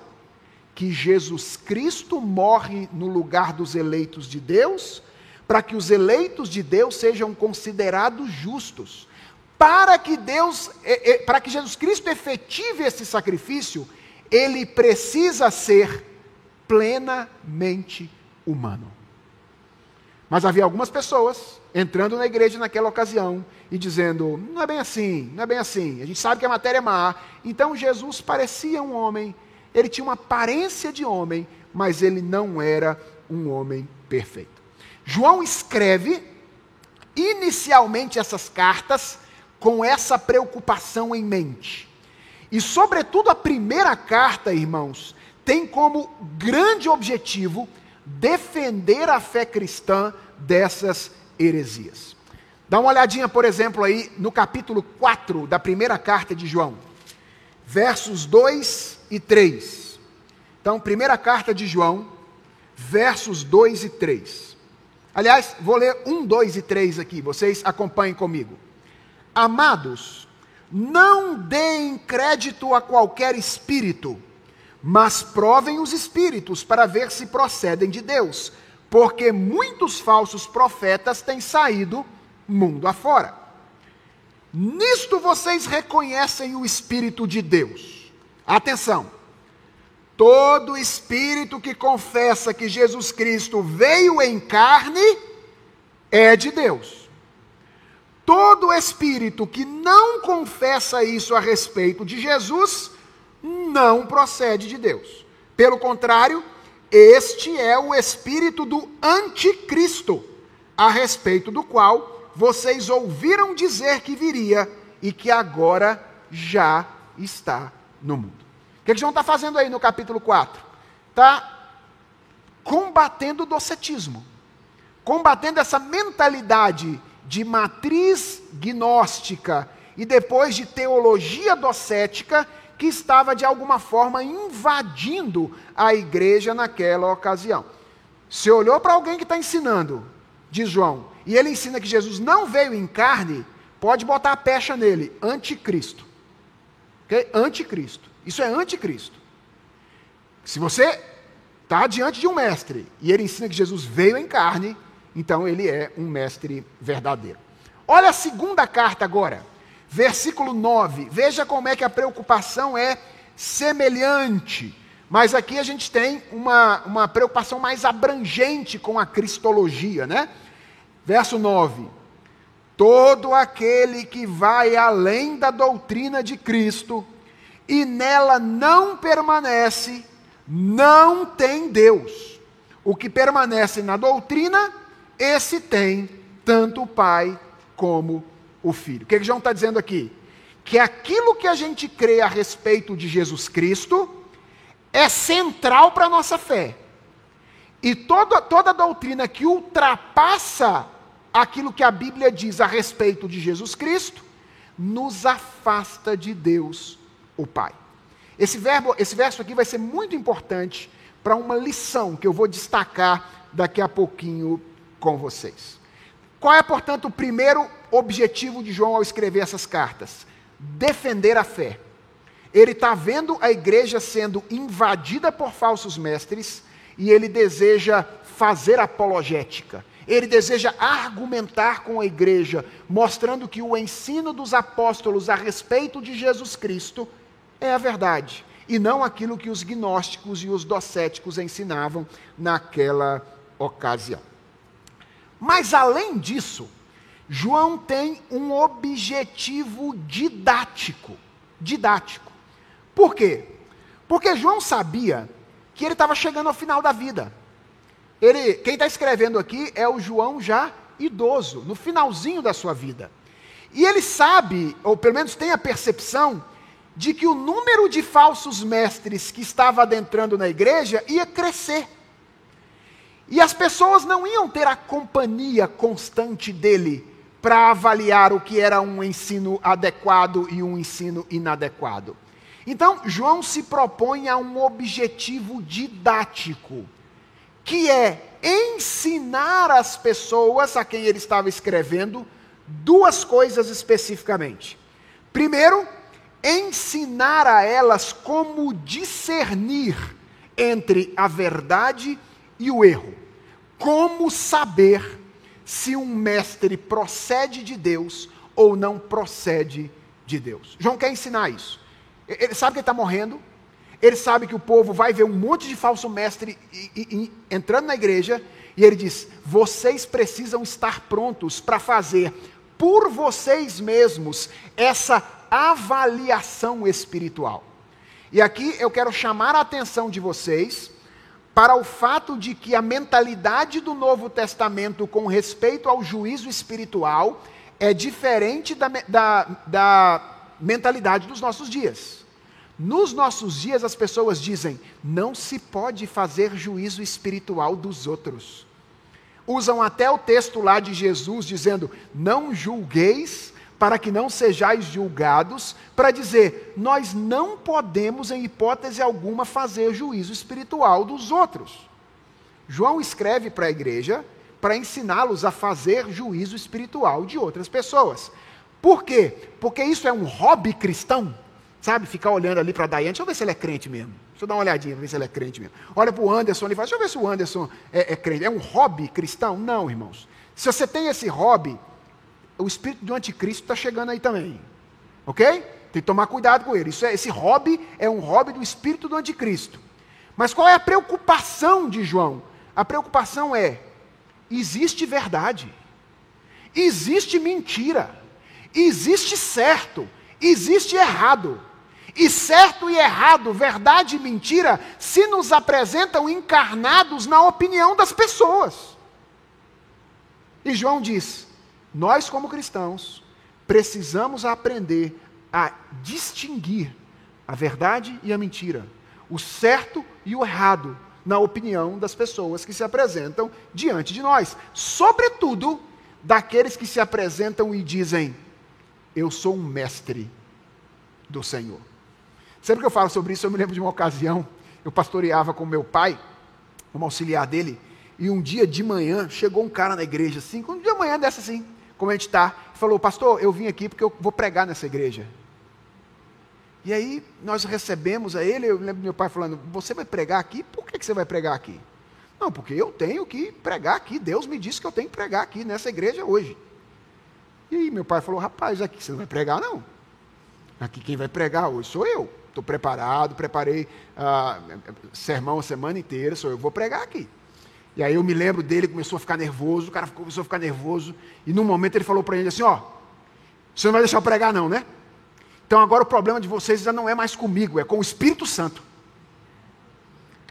Que Jesus Cristo morre no lugar dos eleitos de Deus, para que os eleitos de Deus sejam considerados justos. Para que Deus, para que Jesus Cristo efetive esse sacrifício, ele precisa ser plenamente humano. Mas havia algumas pessoas entrando na igreja naquela ocasião e dizendo: não é bem assim, não é bem assim, a gente sabe que a matéria é má. Então Jesus parecia um homem, ele tinha uma aparência de homem, mas ele não era um homem perfeito. João escreve inicialmente essas cartas com essa preocupação em mente. E, sobretudo, a primeira carta, irmãos, tem como grande objetivo defender a fé cristã dessas heresias. Dá uma olhadinha, por exemplo, aí no capítulo 4 da primeira carta de João, versos 2 e 3. Então, primeira carta de João, versos 2 e 3. Aliás, vou ler 1, 2 e 3 aqui, vocês acompanhem comigo. Amados, não deem crédito a qualquer espírito, mas provem os espíritos para ver se procedem de Deus, porque muitos falsos profetas têm saído mundo afora. Nisto vocês reconhecem o Espírito de Deus. Atenção! Todo espírito que confessa que Jesus Cristo veio em carne é de Deus. Todo espírito que não confessa isso a respeito de Jesus não procede de Deus. Pelo contrário, este é o espírito do anticristo, a respeito do qual vocês ouviram dizer que viria e que agora já está no mundo. O que, que João está fazendo aí no capítulo 4? Está combatendo o docetismo, combatendo essa mentalidade de matriz gnóstica e depois de teologia docética que estava de alguma forma invadindo a igreja naquela ocasião. Se olhou para alguém que está ensinando, diz João, e ele ensina que Jesus não veio em carne, pode botar a pecha nele, anticristo. Okay? Anticristo. Isso é anticristo. Se você está diante de um mestre e ele ensina que Jesus veio em carne, então ele é um mestre verdadeiro. Olha a segunda carta agora, versículo 9. Veja como é que a preocupação é semelhante. Mas aqui a gente tem uma, uma preocupação mais abrangente com a cristologia, né? Verso 9: Todo aquele que vai além da doutrina de Cristo e nela não permanece, não tem Deus. O que permanece na doutrina esse tem tanto o Pai como o Filho. O que, que João está dizendo aqui? Que aquilo que a gente crê a respeito de Jesus Cristo é central para a nossa fé. E toda, toda doutrina que ultrapassa aquilo que a Bíblia diz a respeito de Jesus Cristo, nos afasta de Deus, o Pai. Esse, verbo, esse verso aqui vai ser muito importante para uma lição que eu vou destacar daqui a pouquinho com vocês. Qual é, portanto, o primeiro objetivo de João ao escrever essas cartas? Defender a fé. Ele está vendo a igreja sendo invadida por falsos mestres e ele deseja fazer apologética. Ele deseja argumentar com a igreja, mostrando que o ensino dos apóstolos a respeito de Jesus Cristo é a verdade, e não aquilo que os gnósticos e os docéticos ensinavam naquela ocasião. Mas além disso, João tem um objetivo didático. Didático. Por quê? Porque João sabia que ele estava chegando ao final da vida. Ele, quem está escrevendo aqui é o João já idoso, no finalzinho da sua vida. E ele sabe, ou pelo menos tem a percepção, de que o número de falsos mestres que estava adentrando na igreja ia crescer. E as pessoas não iam ter a companhia constante dele para avaliar o que era um ensino adequado e um ensino inadequado. Então, João se propõe a um objetivo didático, que é ensinar as pessoas a quem ele estava escrevendo duas coisas especificamente. Primeiro, ensinar a elas como discernir entre a verdade e o erro. Como saber se um mestre procede de Deus ou não procede de Deus? João quer ensinar isso. Ele sabe que ele está morrendo, ele sabe que o povo vai ver um monte de falso mestre entrando na igreja, e ele diz: vocês precisam estar prontos para fazer por vocês mesmos essa avaliação espiritual. E aqui eu quero chamar a atenção de vocês para o fato de que a mentalidade do Novo Testamento com respeito ao juízo espiritual é diferente da, da, da mentalidade dos nossos dias. Nos nossos dias, as pessoas dizem: não se pode fazer juízo espiritual dos outros. Usam até o texto lá de Jesus dizendo: não julgueis para que não sejais julgados, para dizer: nós não podemos, em hipótese alguma, fazer juízo espiritual dos outros. João escreve para a igreja para ensiná-los a fazer juízo espiritual de outras pessoas. Por quê? Porque isso é um hobby cristão, sabe? Ficar olhando ali para a Daiane, deixa eu ver se ele é crente mesmo. Deixa eu dar uma olhadinha para ver se ele é crente mesmo. Olha para o Anderson e fala, deixa eu ver se o Anderson é, é crente. É um hobby cristão? Não, irmãos. Se você tem esse hobby, o espírito do anticristo está chegando aí também. Ok? Tem que tomar cuidado com ele. Isso é, esse hobby é um hobby do espírito do anticristo. Mas qual é a preocupação de João? A preocupação é: existe verdade, existe mentira, existe certo, existe errado. E certo e errado, verdade e mentira, se nos apresentam encarnados na opinião das pessoas. E João diz: nós, como cristãos, precisamos aprender a distinguir a verdade e a mentira, o certo e o errado, na opinião das pessoas que se apresentam diante de nós, sobretudo daqueles que se apresentam e dizem: Eu sou um mestre do Senhor. Sempre que eu falo sobre isso, eu me lembro de uma ocasião, eu pastoreava com meu pai, como auxiliar dele, e um dia de manhã chegou um cara na igreja, assim, um dia de manhã dessa assim, como a gente está, falou, pastor, eu vim aqui porque eu vou pregar nessa igreja. E aí nós recebemos a ele, eu lembro meu pai falando, você vai pregar aqui? Por que, que você vai pregar aqui? Não, porque eu tenho que pregar aqui, Deus me disse que eu tenho que pregar aqui nessa igreja hoje. E aí meu pai falou, rapaz, aqui você não vai pregar não. Aqui quem vai pregar hoje sou eu. Estou preparado, preparei ah, sermão a semana inteira, sou eu, vou pregar aqui. E aí eu me lembro dele, começou a ficar nervoso, o cara começou a ficar nervoso, e num momento ele falou para ele assim: Ó, você não vai deixar eu pregar, não, né? Então agora o problema de vocês já não é mais comigo, é com o Espírito Santo.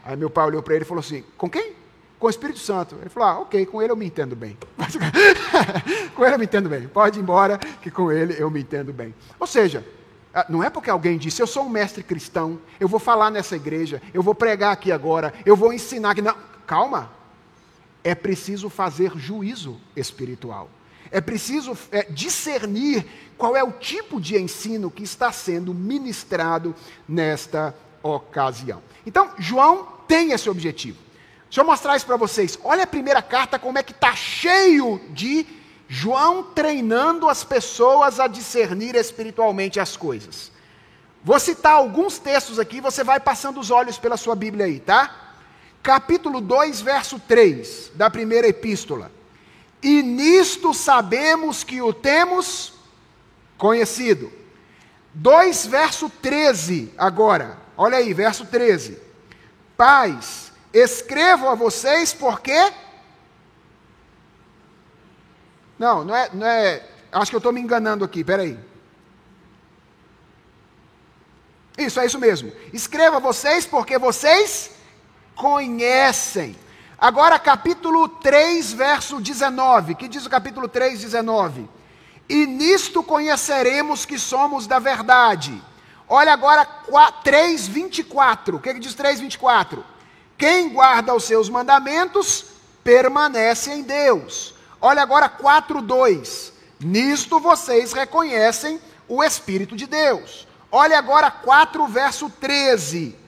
Aí meu pai olhou para ele e falou assim: Com quem? Com o Espírito Santo. Ele falou: Ah, ok, com ele eu me entendo bem. com ele eu me entendo bem. Pode ir embora, que com ele eu me entendo bem. Ou seja, ah, não é porque alguém disse, eu sou um mestre cristão, eu vou falar nessa igreja, eu vou pregar aqui agora, eu vou ensinar aqui. Não, calma, é preciso fazer juízo espiritual. É preciso é, discernir qual é o tipo de ensino que está sendo ministrado nesta ocasião. Então, João tem esse objetivo. Deixa eu mostrar isso para vocês. Olha a primeira carta, como é que está cheio de João treinando as pessoas a discernir espiritualmente as coisas. Vou citar alguns textos aqui, você vai passando os olhos pela sua Bíblia aí, tá? Capítulo 2, verso 3 da primeira epístola. E nisto sabemos que o temos conhecido. 2, verso 13, agora. Olha aí, verso 13. Pais, escrevo a vocês porque. Não, não é, não é. Acho que eu estou me enganando aqui, peraí. Isso, é isso mesmo. Escreva a vocês porque vocês conhecem. Agora, capítulo 3, verso 19. Que diz o capítulo 3, 19? E nisto conheceremos que somos da verdade. Olha agora 3, 24. O que, que diz 3, 24? Quem guarda os seus mandamentos permanece em Deus. Olha agora 4, 2. Nisto vocês reconhecem o Espírito de Deus. Olha agora 4, verso 13.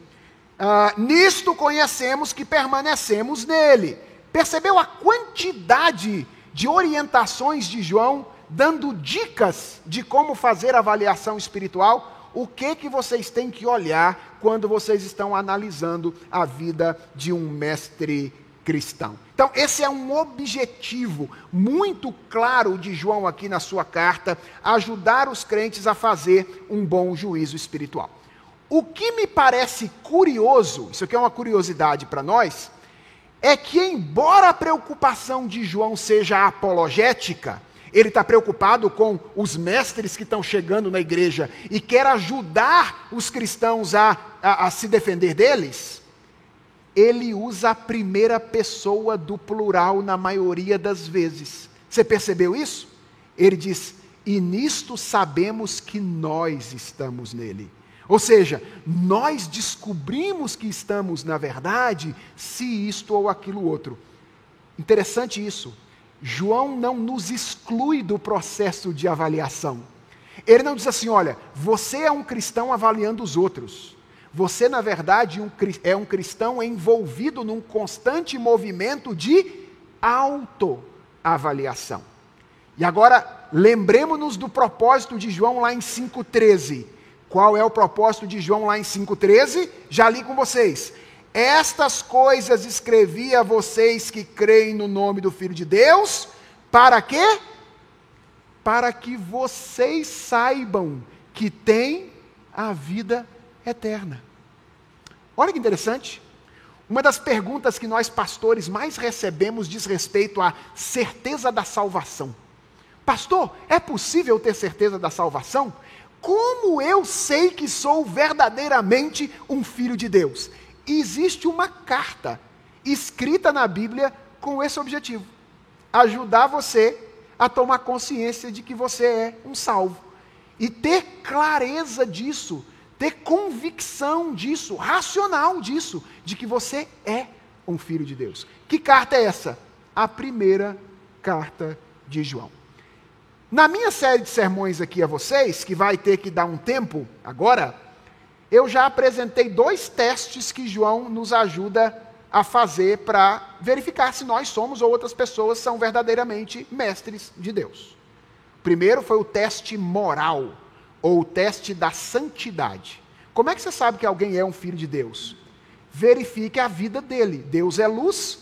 Uh, nisto conhecemos que permanecemos nele. Percebeu a quantidade de orientações de João dando dicas de como fazer avaliação espiritual? O que que vocês têm que olhar quando vocês estão analisando a vida de um mestre cristão? Então, esse é um objetivo muito claro de João aqui na sua carta, ajudar os crentes a fazer um bom juízo espiritual. O que me parece curioso, isso aqui é uma curiosidade para nós, é que, embora a preocupação de João seja apologética, ele está preocupado com os mestres que estão chegando na igreja e quer ajudar os cristãos a, a, a se defender deles. ele usa a primeira pessoa do plural na maioria das vezes. Você percebeu isso? Ele diz: E nisto sabemos que nós estamos nele. Ou seja, nós descobrimos que estamos na verdade se isto ou aquilo outro. Interessante isso. João não nos exclui do processo de avaliação. Ele não diz assim: olha, você é um cristão avaliando os outros. Você, na verdade, é um cristão envolvido num constante movimento de autoavaliação. E agora, lembremos-nos do propósito de João lá em 5,13. Qual é o propósito de João lá em 5,13? Já li com vocês. Estas coisas escrevi a vocês que creem no nome do Filho de Deus, para quê? Para que vocês saibam que têm a vida eterna. Olha que interessante. Uma das perguntas que nós pastores mais recebemos diz respeito à certeza da salvação. Pastor, é possível ter certeza da salvação? Como eu sei que sou verdadeiramente um filho de Deus? Existe uma carta escrita na Bíblia com esse objetivo: ajudar você a tomar consciência de que você é um salvo e ter clareza disso ter convicção disso, racional disso, de que você é um filho de Deus. Que carta é essa? A primeira carta de João. Na minha série de sermões aqui a vocês, que vai ter que dar um tempo agora, eu já apresentei dois testes que João nos ajuda a fazer para verificar se nós somos ou outras pessoas são verdadeiramente mestres de Deus. Primeiro foi o teste moral ou o teste da santidade. Como é que você sabe que alguém é um filho de Deus? Verifique a vida dele. Deus é luz,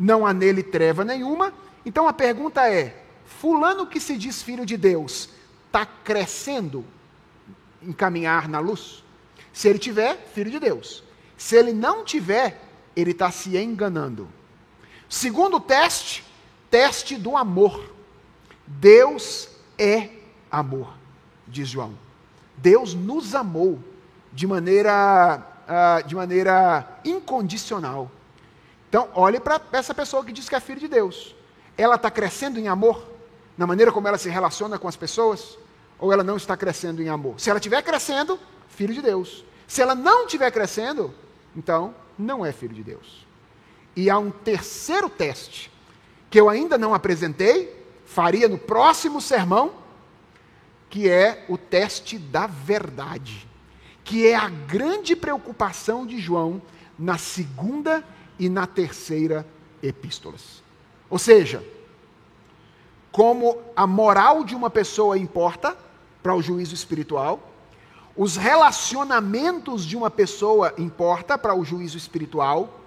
não há nele treva nenhuma. Então a pergunta é: Fulano que se diz filho de Deus, está crescendo em caminhar na luz? Se ele tiver, filho de Deus. Se ele não tiver, ele está se enganando. Segundo teste, teste do amor. Deus é amor diz João. Deus nos amou de maneira, uh, de maneira incondicional. Então, olhe para essa pessoa que diz que é filho de Deus. Ela está crescendo em amor na maneira como ela se relaciona com as pessoas? Ou ela não está crescendo em amor? Se ela estiver crescendo, filho de Deus. Se ela não estiver crescendo, então não é filho de Deus. E há um terceiro teste que eu ainda não apresentei, faria no próximo sermão que é o teste da verdade, que é a grande preocupação de João na segunda e na terceira epístolas. Ou seja, como a moral de uma pessoa importa para o juízo espiritual, os relacionamentos de uma pessoa importa para o juízo espiritual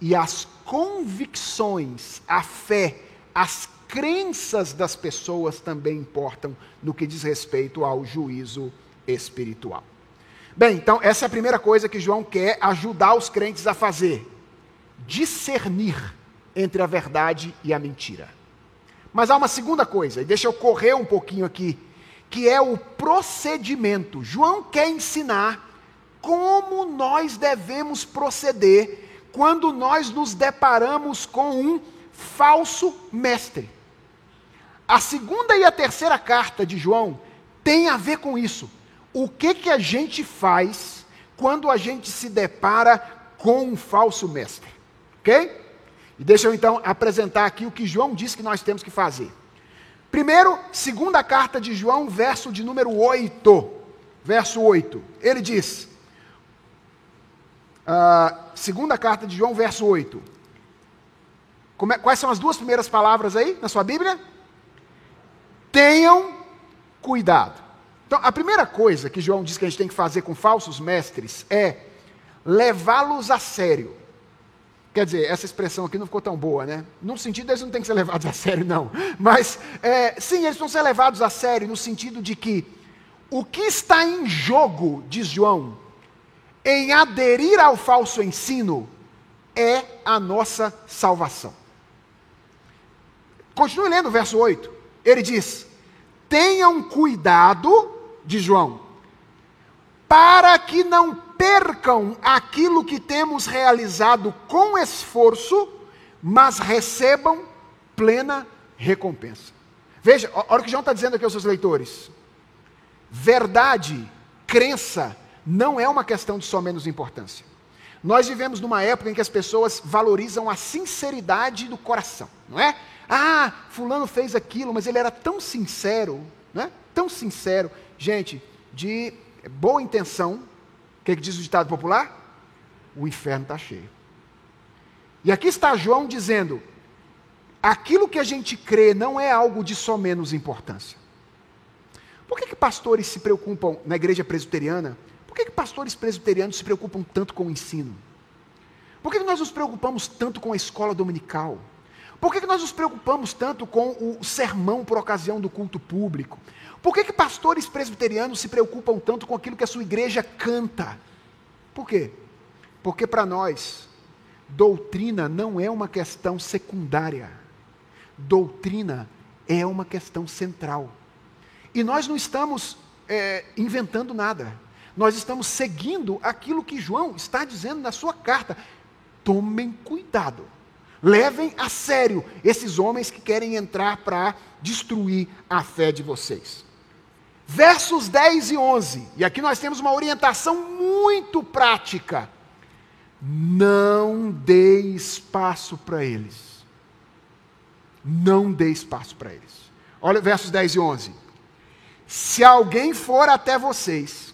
e as convicções, a fé, as crenças das pessoas também importam no que diz respeito ao juízo espiritual. Bem, então essa é a primeira coisa que João quer ajudar os crentes a fazer: discernir entre a verdade e a mentira. Mas há uma segunda coisa, e deixa eu correr um pouquinho aqui, que é o procedimento. João quer ensinar como nós devemos proceder quando nós nos deparamos com um falso mestre. A segunda e a terceira carta de João tem a ver com isso. O que, que a gente faz quando a gente se depara com um falso mestre? Ok? E deixa eu então apresentar aqui o que João diz que nós temos que fazer. Primeiro, segunda carta de João, verso de número 8. Verso 8. Ele diz. Uh, segunda carta de João, verso 8. É, quais são as duas primeiras palavras aí na sua Bíblia? Tenham cuidado. Então, a primeira coisa que João diz que a gente tem que fazer com falsos mestres é levá-los a sério. Quer dizer, essa expressão aqui não ficou tão boa, né? No sentido, eles não têm que ser levados a sério, não. Mas, é, sim, eles vão ser levados a sério no sentido de que o que está em jogo, diz João, em aderir ao falso ensino, é a nossa salvação. Continue lendo o verso 8. Ele diz: tenham cuidado, de João, para que não percam aquilo que temos realizado com esforço, mas recebam plena recompensa. Veja, olha o que João está dizendo aqui aos seus leitores. Verdade, crença, não é uma questão de só menos importância. Nós vivemos numa época em que as pessoas valorizam a sinceridade do coração, não é? Ah, fulano fez aquilo, mas ele era tão sincero, né? Tão sincero. Gente, de boa intenção, o que, é que diz o ditado popular? O inferno está cheio. E aqui está João dizendo: aquilo que a gente crê não é algo de só menos importância. Por que, que pastores se preocupam na igreja presbiteriana? Por que, que pastores presbiterianos se preocupam tanto com o ensino? Por que, que nós nos preocupamos tanto com a escola dominical? Por que, que nós nos preocupamos tanto com o sermão por ocasião do culto público? Por que, que pastores presbiterianos se preocupam tanto com aquilo que a sua igreja canta? Por quê? Porque para nós, doutrina não é uma questão secundária. Doutrina é uma questão central. E nós não estamos é, inventando nada. Nós estamos seguindo aquilo que João está dizendo na sua carta. Tomem cuidado. Levem a sério esses homens que querem entrar para destruir a fé de vocês. Versos 10 e 11, e aqui nós temos uma orientação muito prática. Não dê espaço para eles. Não dê espaço para eles. Olha versos 10 e 11. Se alguém for até vocês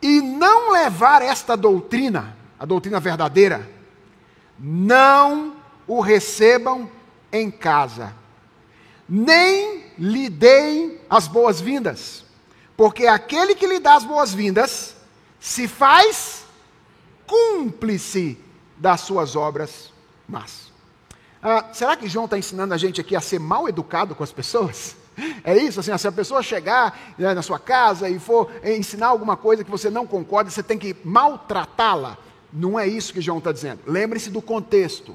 e não levar esta doutrina, a doutrina verdadeira, não o recebam em casa, nem lhe deem as boas-vindas, porque aquele que lhe dá as boas-vindas se faz cúmplice das suas obras más. Ah, será que João está ensinando a gente aqui a ser mal educado com as pessoas? É isso, assim, se a pessoa chegar né, na sua casa e for ensinar alguma coisa que você não concorda, você tem que maltratá-la. Não é isso que João está dizendo. Lembre-se do contexto.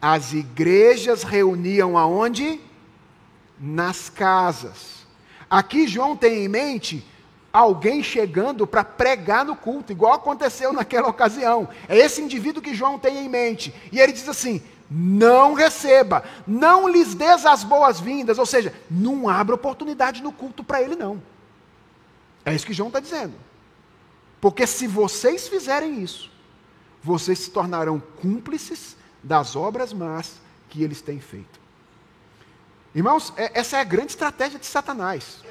As igrejas reuniam aonde? Nas casas. Aqui João tem em mente alguém chegando para pregar no culto, igual aconteceu naquela ocasião. É esse indivíduo que João tem em mente. E ele diz assim: não receba, não lhes des as boas-vindas, ou seja, não abra oportunidade no culto para ele, não. É isso que João está dizendo. Porque se vocês fizerem isso, vocês se tornarão cúmplices das obras más que eles têm feito. Irmãos, é, essa é a grande estratégia de Satanás.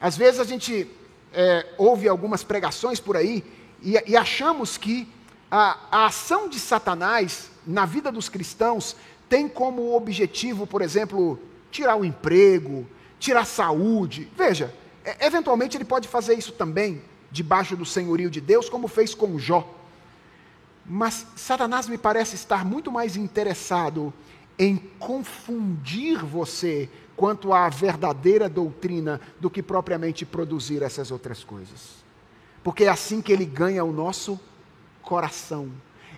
Às vezes a gente é, ouve algumas pregações por aí e, e achamos que a, a ação de Satanás na vida dos cristãos tem como objetivo, por exemplo, tirar o emprego, tirar saúde. Veja, é, eventualmente ele pode fazer isso também, debaixo do senhorio de Deus, como fez com Jó. Mas Satanás me parece estar muito mais interessado em confundir você quanto à verdadeira doutrina do que propriamente produzir essas outras coisas. Porque é assim que ele ganha o nosso coração,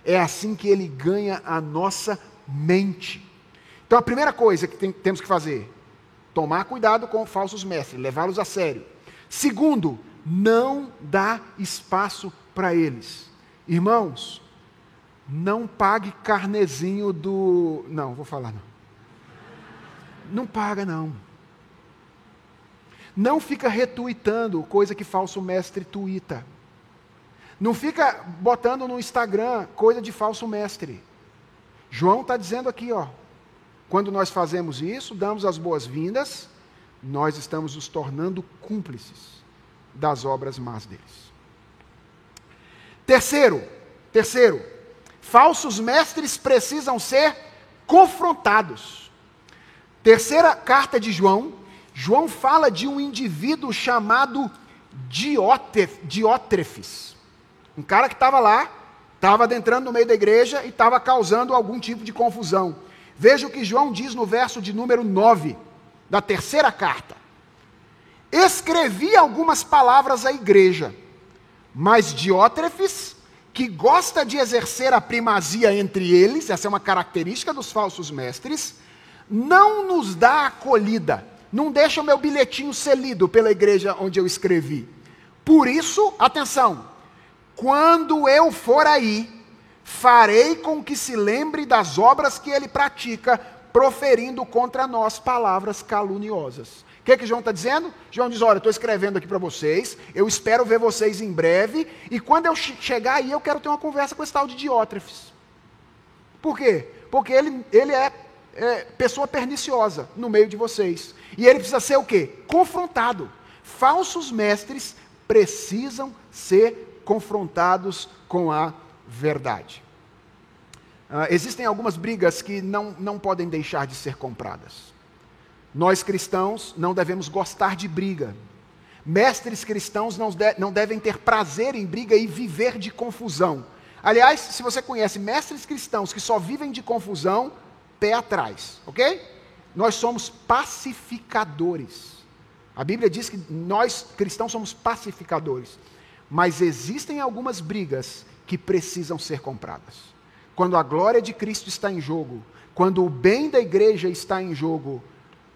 é assim que ele ganha a nossa mente. Então a primeira coisa que tem, temos que fazer, tomar cuidado com falsos mestres, levá-los a sério. Segundo, não dá espaço para eles. Irmãos, não pague carnezinho do. Não, vou falar não. Não paga, não. Não fica retuitando coisa que falso mestre tuita. Não fica botando no Instagram coisa de falso mestre. João está dizendo aqui, ó. Quando nós fazemos isso, damos as boas-vindas, nós estamos nos tornando cúmplices das obras más deles. Terceiro, terceiro, Falsos mestres precisam ser confrontados. Terceira carta de João, João fala de um indivíduo chamado Diótrefes. Um cara que estava lá, estava adentrando no meio da igreja e estava causando algum tipo de confusão. Veja o que João diz no verso de número 9 da terceira carta. Escrevi algumas palavras à igreja, mas Diótrefes que gosta de exercer a primazia entre eles, essa é uma característica dos falsos mestres, não nos dá acolhida, não deixa o meu bilhetinho ser lido pela igreja onde eu escrevi. Por isso, atenção, Quando eu for aí, farei com que se lembre das obras que ele pratica, proferindo contra nós palavras caluniosas. O que, que João está dizendo? João diz: Olha, estou escrevendo aqui para vocês, eu espero ver vocês em breve, e quando eu chegar aí, eu quero ter uma conversa com esse tal de Diótrefes. Por quê? Porque ele, ele é, é pessoa perniciosa no meio de vocês. E ele precisa ser o quê? Confrontado. Falsos mestres precisam ser confrontados com a verdade. Uh, existem algumas brigas que não, não podem deixar de ser compradas. Nós cristãos não devemos gostar de briga. Mestres cristãos não, de, não devem ter prazer em briga e viver de confusão. Aliás, se você conhece mestres cristãos que só vivem de confusão, pé atrás, ok? Nós somos pacificadores. A Bíblia diz que nós cristãos somos pacificadores. Mas existem algumas brigas que precisam ser compradas. Quando a glória de Cristo está em jogo, quando o bem da igreja está em jogo,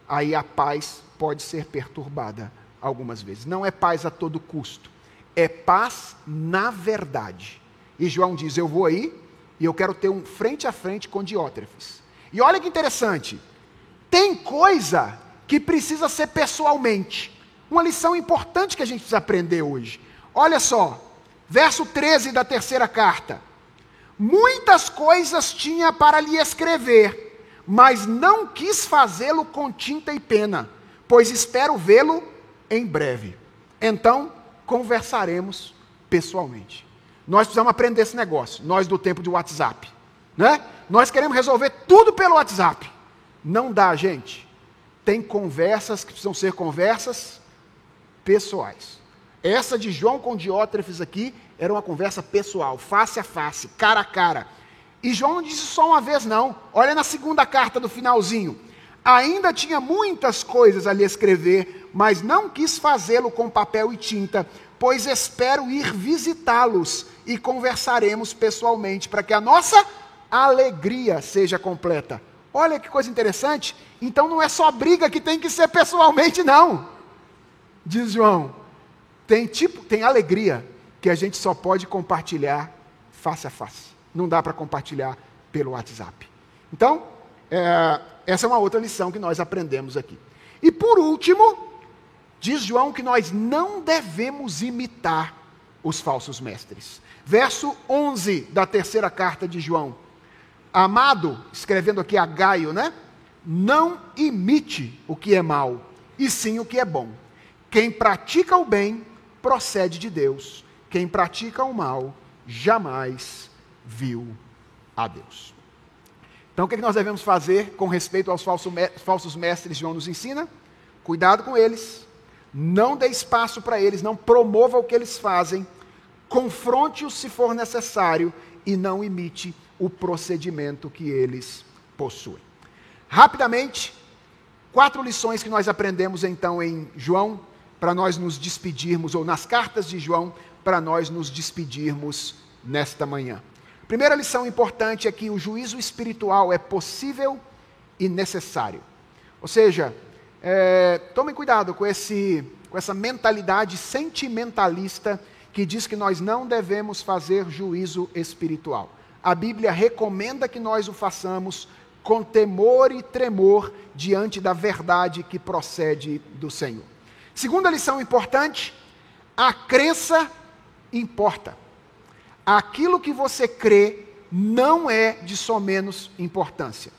aí a paz pode ser perturbada algumas vezes. Não é paz a todo custo, é paz na verdade. E João diz: Eu vou aí e eu quero ter um frente a frente com Diótrefes. E olha que interessante, tem coisa que precisa ser pessoalmente. Uma lição importante que a gente precisa aprender hoje. Olha só, verso 13 da terceira carta. Muitas coisas tinha para lhe escrever mas não quis fazê-lo com tinta e pena, pois espero vê-lo em breve. Então, conversaremos pessoalmente. Nós precisamos aprender esse negócio, nós do tempo de WhatsApp. Né? Nós queremos resolver tudo pelo WhatsApp. Não dá, gente. Tem conversas que precisam ser conversas pessoais. Essa de João com Diótrefes aqui era uma conversa pessoal, face a face, cara a cara e João não disse só uma vez, não. Olha na segunda carta do finalzinho. Ainda tinha muitas coisas a lhe escrever, mas não quis fazê-lo com papel e tinta, pois espero ir visitá-los e conversaremos pessoalmente, para que a nossa alegria seja completa. Olha que coisa interessante. Então não é só briga que tem que ser pessoalmente, não. Diz João. Tem tipo, tem alegria que a gente só pode compartilhar face a face não dá para compartilhar pelo WhatsApp. Então, é, essa é uma outra lição que nós aprendemos aqui. E por último, diz João que nós não devemos imitar os falsos mestres. Verso 11 da terceira carta de João. Amado, escrevendo aqui a Gaio, né? Não imite o que é mal, e sim o que é bom. Quem pratica o bem procede de Deus. Quem pratica o mal jamais viu a Deus. Então, o que, é nós devemos fazer com respeito aos falsos mestres? João nos ensina: cuidado com eles, não dê espaço para eles, não promova o que eles fazem, confronte-os se for necessário e não imite o procedimento que eles possuem. Rapidamente, quatro lições que nós aprendemos então em João, para nós nos despedirmos, ou nas cartas de João, para nós nos despedirmos nesta manhã. Primeira lição importante é que o juízo espiritual é possível e necessário. Ou seja, é, tomem cuidado com, esse, com essa mentalidade sentimentalista que diz que nós não devemos fazer juízo espiritual. A Bíblia recomenda que nós o façamos com temor e tremor diante da verdade que procede do Senhor. Segunda lição importante: a crença importa aquilo que você crê não é de só menos importância.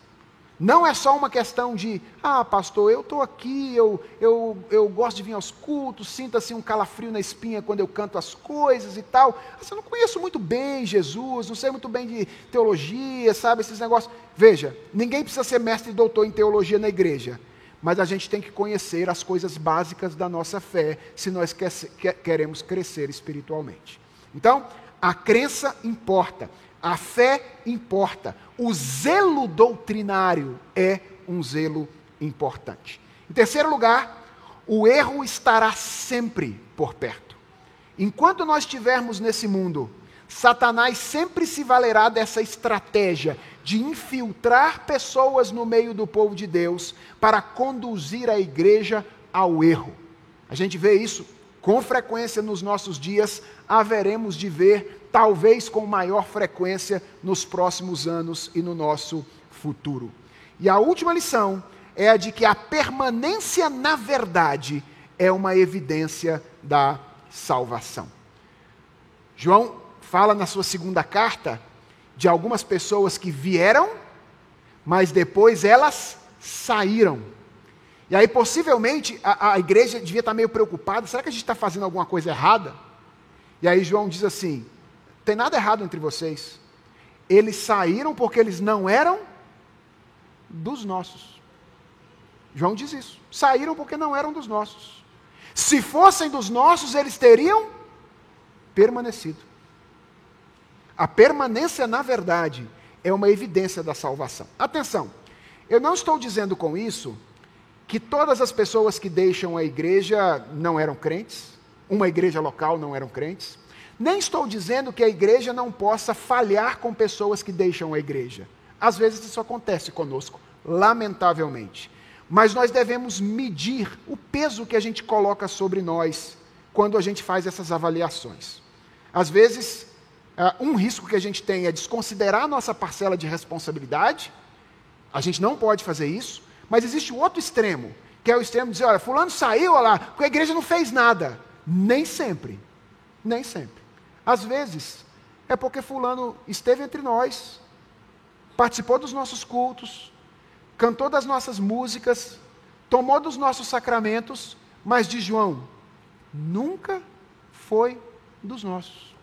Não é só uma questão de, ah, pastor, eu estou aqui, eu, eu, eu gosto de vir aos cultos, sinta-se um calafrio na espinha quando eu canto as coisas e tal. Assim, eu não conheço muito bem Jesus, não sei muito bem de teologia, sabe, esses negócios. Veja, ninguém precisa ser mestre e doutor em teologia na igreja, mas a gente tem que conhecer as coisas básicas da nossa fé se nós quer, queremos crescer espiritualmente. Então, a crença importa, a fé importa, o zelo doutrinário é um zelo importante. Em terceiro lugar, o erro estará sempre por perto. Enquanto nós estivermos nesse mundo, Satanás sempre se valerá dessa estratégia de infiltrar pessoas no meio do povo de Deus para conduzir a igreja ao erro. A gente vê isso com frequência nos nossos dias, haveremos de ver, talvez com maior frequência, nos próximos anos e no nosso futuro. E a última lição é a de que a permanência na verdade é uma evidência da salvação. João fala na sua segunda carta de algumas pessoas que vieram, mas depois elas saíram. E aí, possivelmente, a, a igreja devia estar meio preocupada: será que a gente está fazendo alguma coisa errada? E aí, João diz assim: tem nada errado entre vocês. Eles saíram porque eles não eram dos nossos. João diz isso. Saíram porque não eram dos nossos. Se fossem dos nossos, eles teriam permanecido. A permanência na verdade é uma evidência da salvação. Atenção, eu não estou dizendo com isso que todas as pessoas que deixam a igreja não eram crentes, uma igreja local não eram crentes. Nem estou dizendo que a igreja não possa falhar com pessoas que deixam a igreja. Às vezes isso acontece conosco, lamentavelmente. Mas nós devemos medir o peso que a gente coloca sobre nós quando a gente faz essas avaliações. Às vezes, ah, um risco que a gente tem é desconsiderar a nossa parcela de responsabilidade. A gente não pode fazer isso. Mas existe o outro extremo, que é o extremo de dizer, olha, fulano saiu, olha lá, porque a igreja não fez nada. Nem sempre. Nem sempre. Às vezes, é porque fulano esteve entre nós, participou dos nossos cultos, cantou das nossas músicas, tomou dos nossos sacramentos, mas de João, nunca foi dos nossos.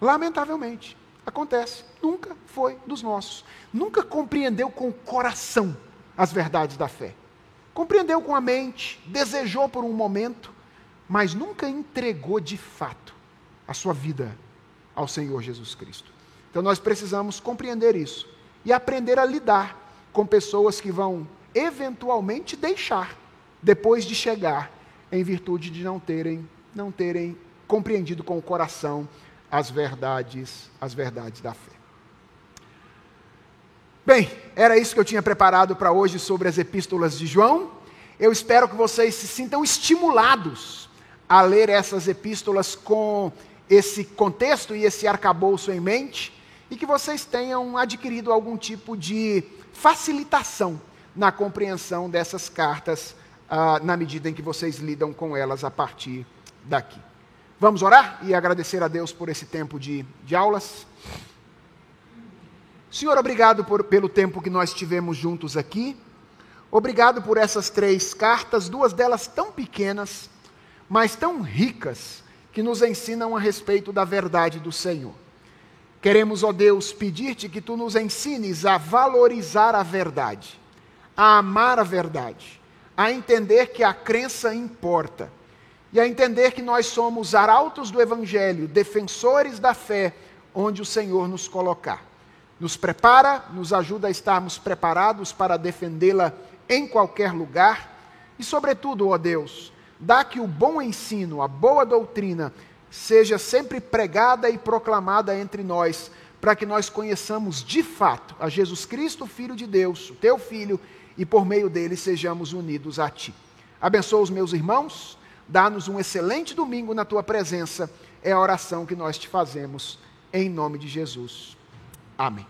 Lamentavelmente, acontece, nunca foi dos nossos. Nunca compreendeu com o coração as verdades da fé. Compreendeu com a mente, desejou por um momento, mas nunca entregou de fato a sua vida ao Senhor Jesus Cristo. Então nós precisamos compreender isso e aprender a lidar com pessoas que vão eventualmente deixar depois de chegar em virtude de não terem não terem compreendido com o coração as verdades, as verdades da fé. Bem, era isso que eu tinha preparado para hoje sobre as epístolas de João. Eu espero que vocês se sintam estimulados a ler essas epístolas com esse contexto e esse arcabouço em mente e que vocês tenham adquirido algum tipo de facilitação na compreensão dessas cartas ah, na medida em que vocês lidam com elas a partir daqui. Vamos orar e agradecer a Deus por esse tempo de, de aulas. Senhor, obrigado por, pelo tempo que nós tivemos juntos aqui. Obrigado por essas três cartas, duas delas tão pequenas, mas tão ricas, que nos ensinam a respeito da verdade do Senhor. Queremos, ó Deus, pedir-te que tu nos ensines a valorizar a verdade, a amar a verdade, a entender que a crença importa e a entender que nós somos arautos do Evangelho, defensores da fé, onde o Senhor nos colocar nos prepara, nos ajuda a estarmos preparados para defendê-la em qualquer lugar e, sobretudo, ó Deus, dá que o bom ensino, a boa doutrina, seja sempre pregada e proclamada entre nós, para que nós conheçamos de fato a Jesus Cristo, Filho de Deus, o teu Filho, e por meio dele sejamos unidos a ti. Abençoa os meus irmãos, dá-nos um excelente domingo na tua presença, é a oração que nós te fazemos, em nome de Jesus. Amém.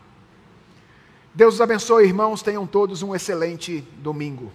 Deus os abençoe, irmãos. Tenham todos um excelente domingo.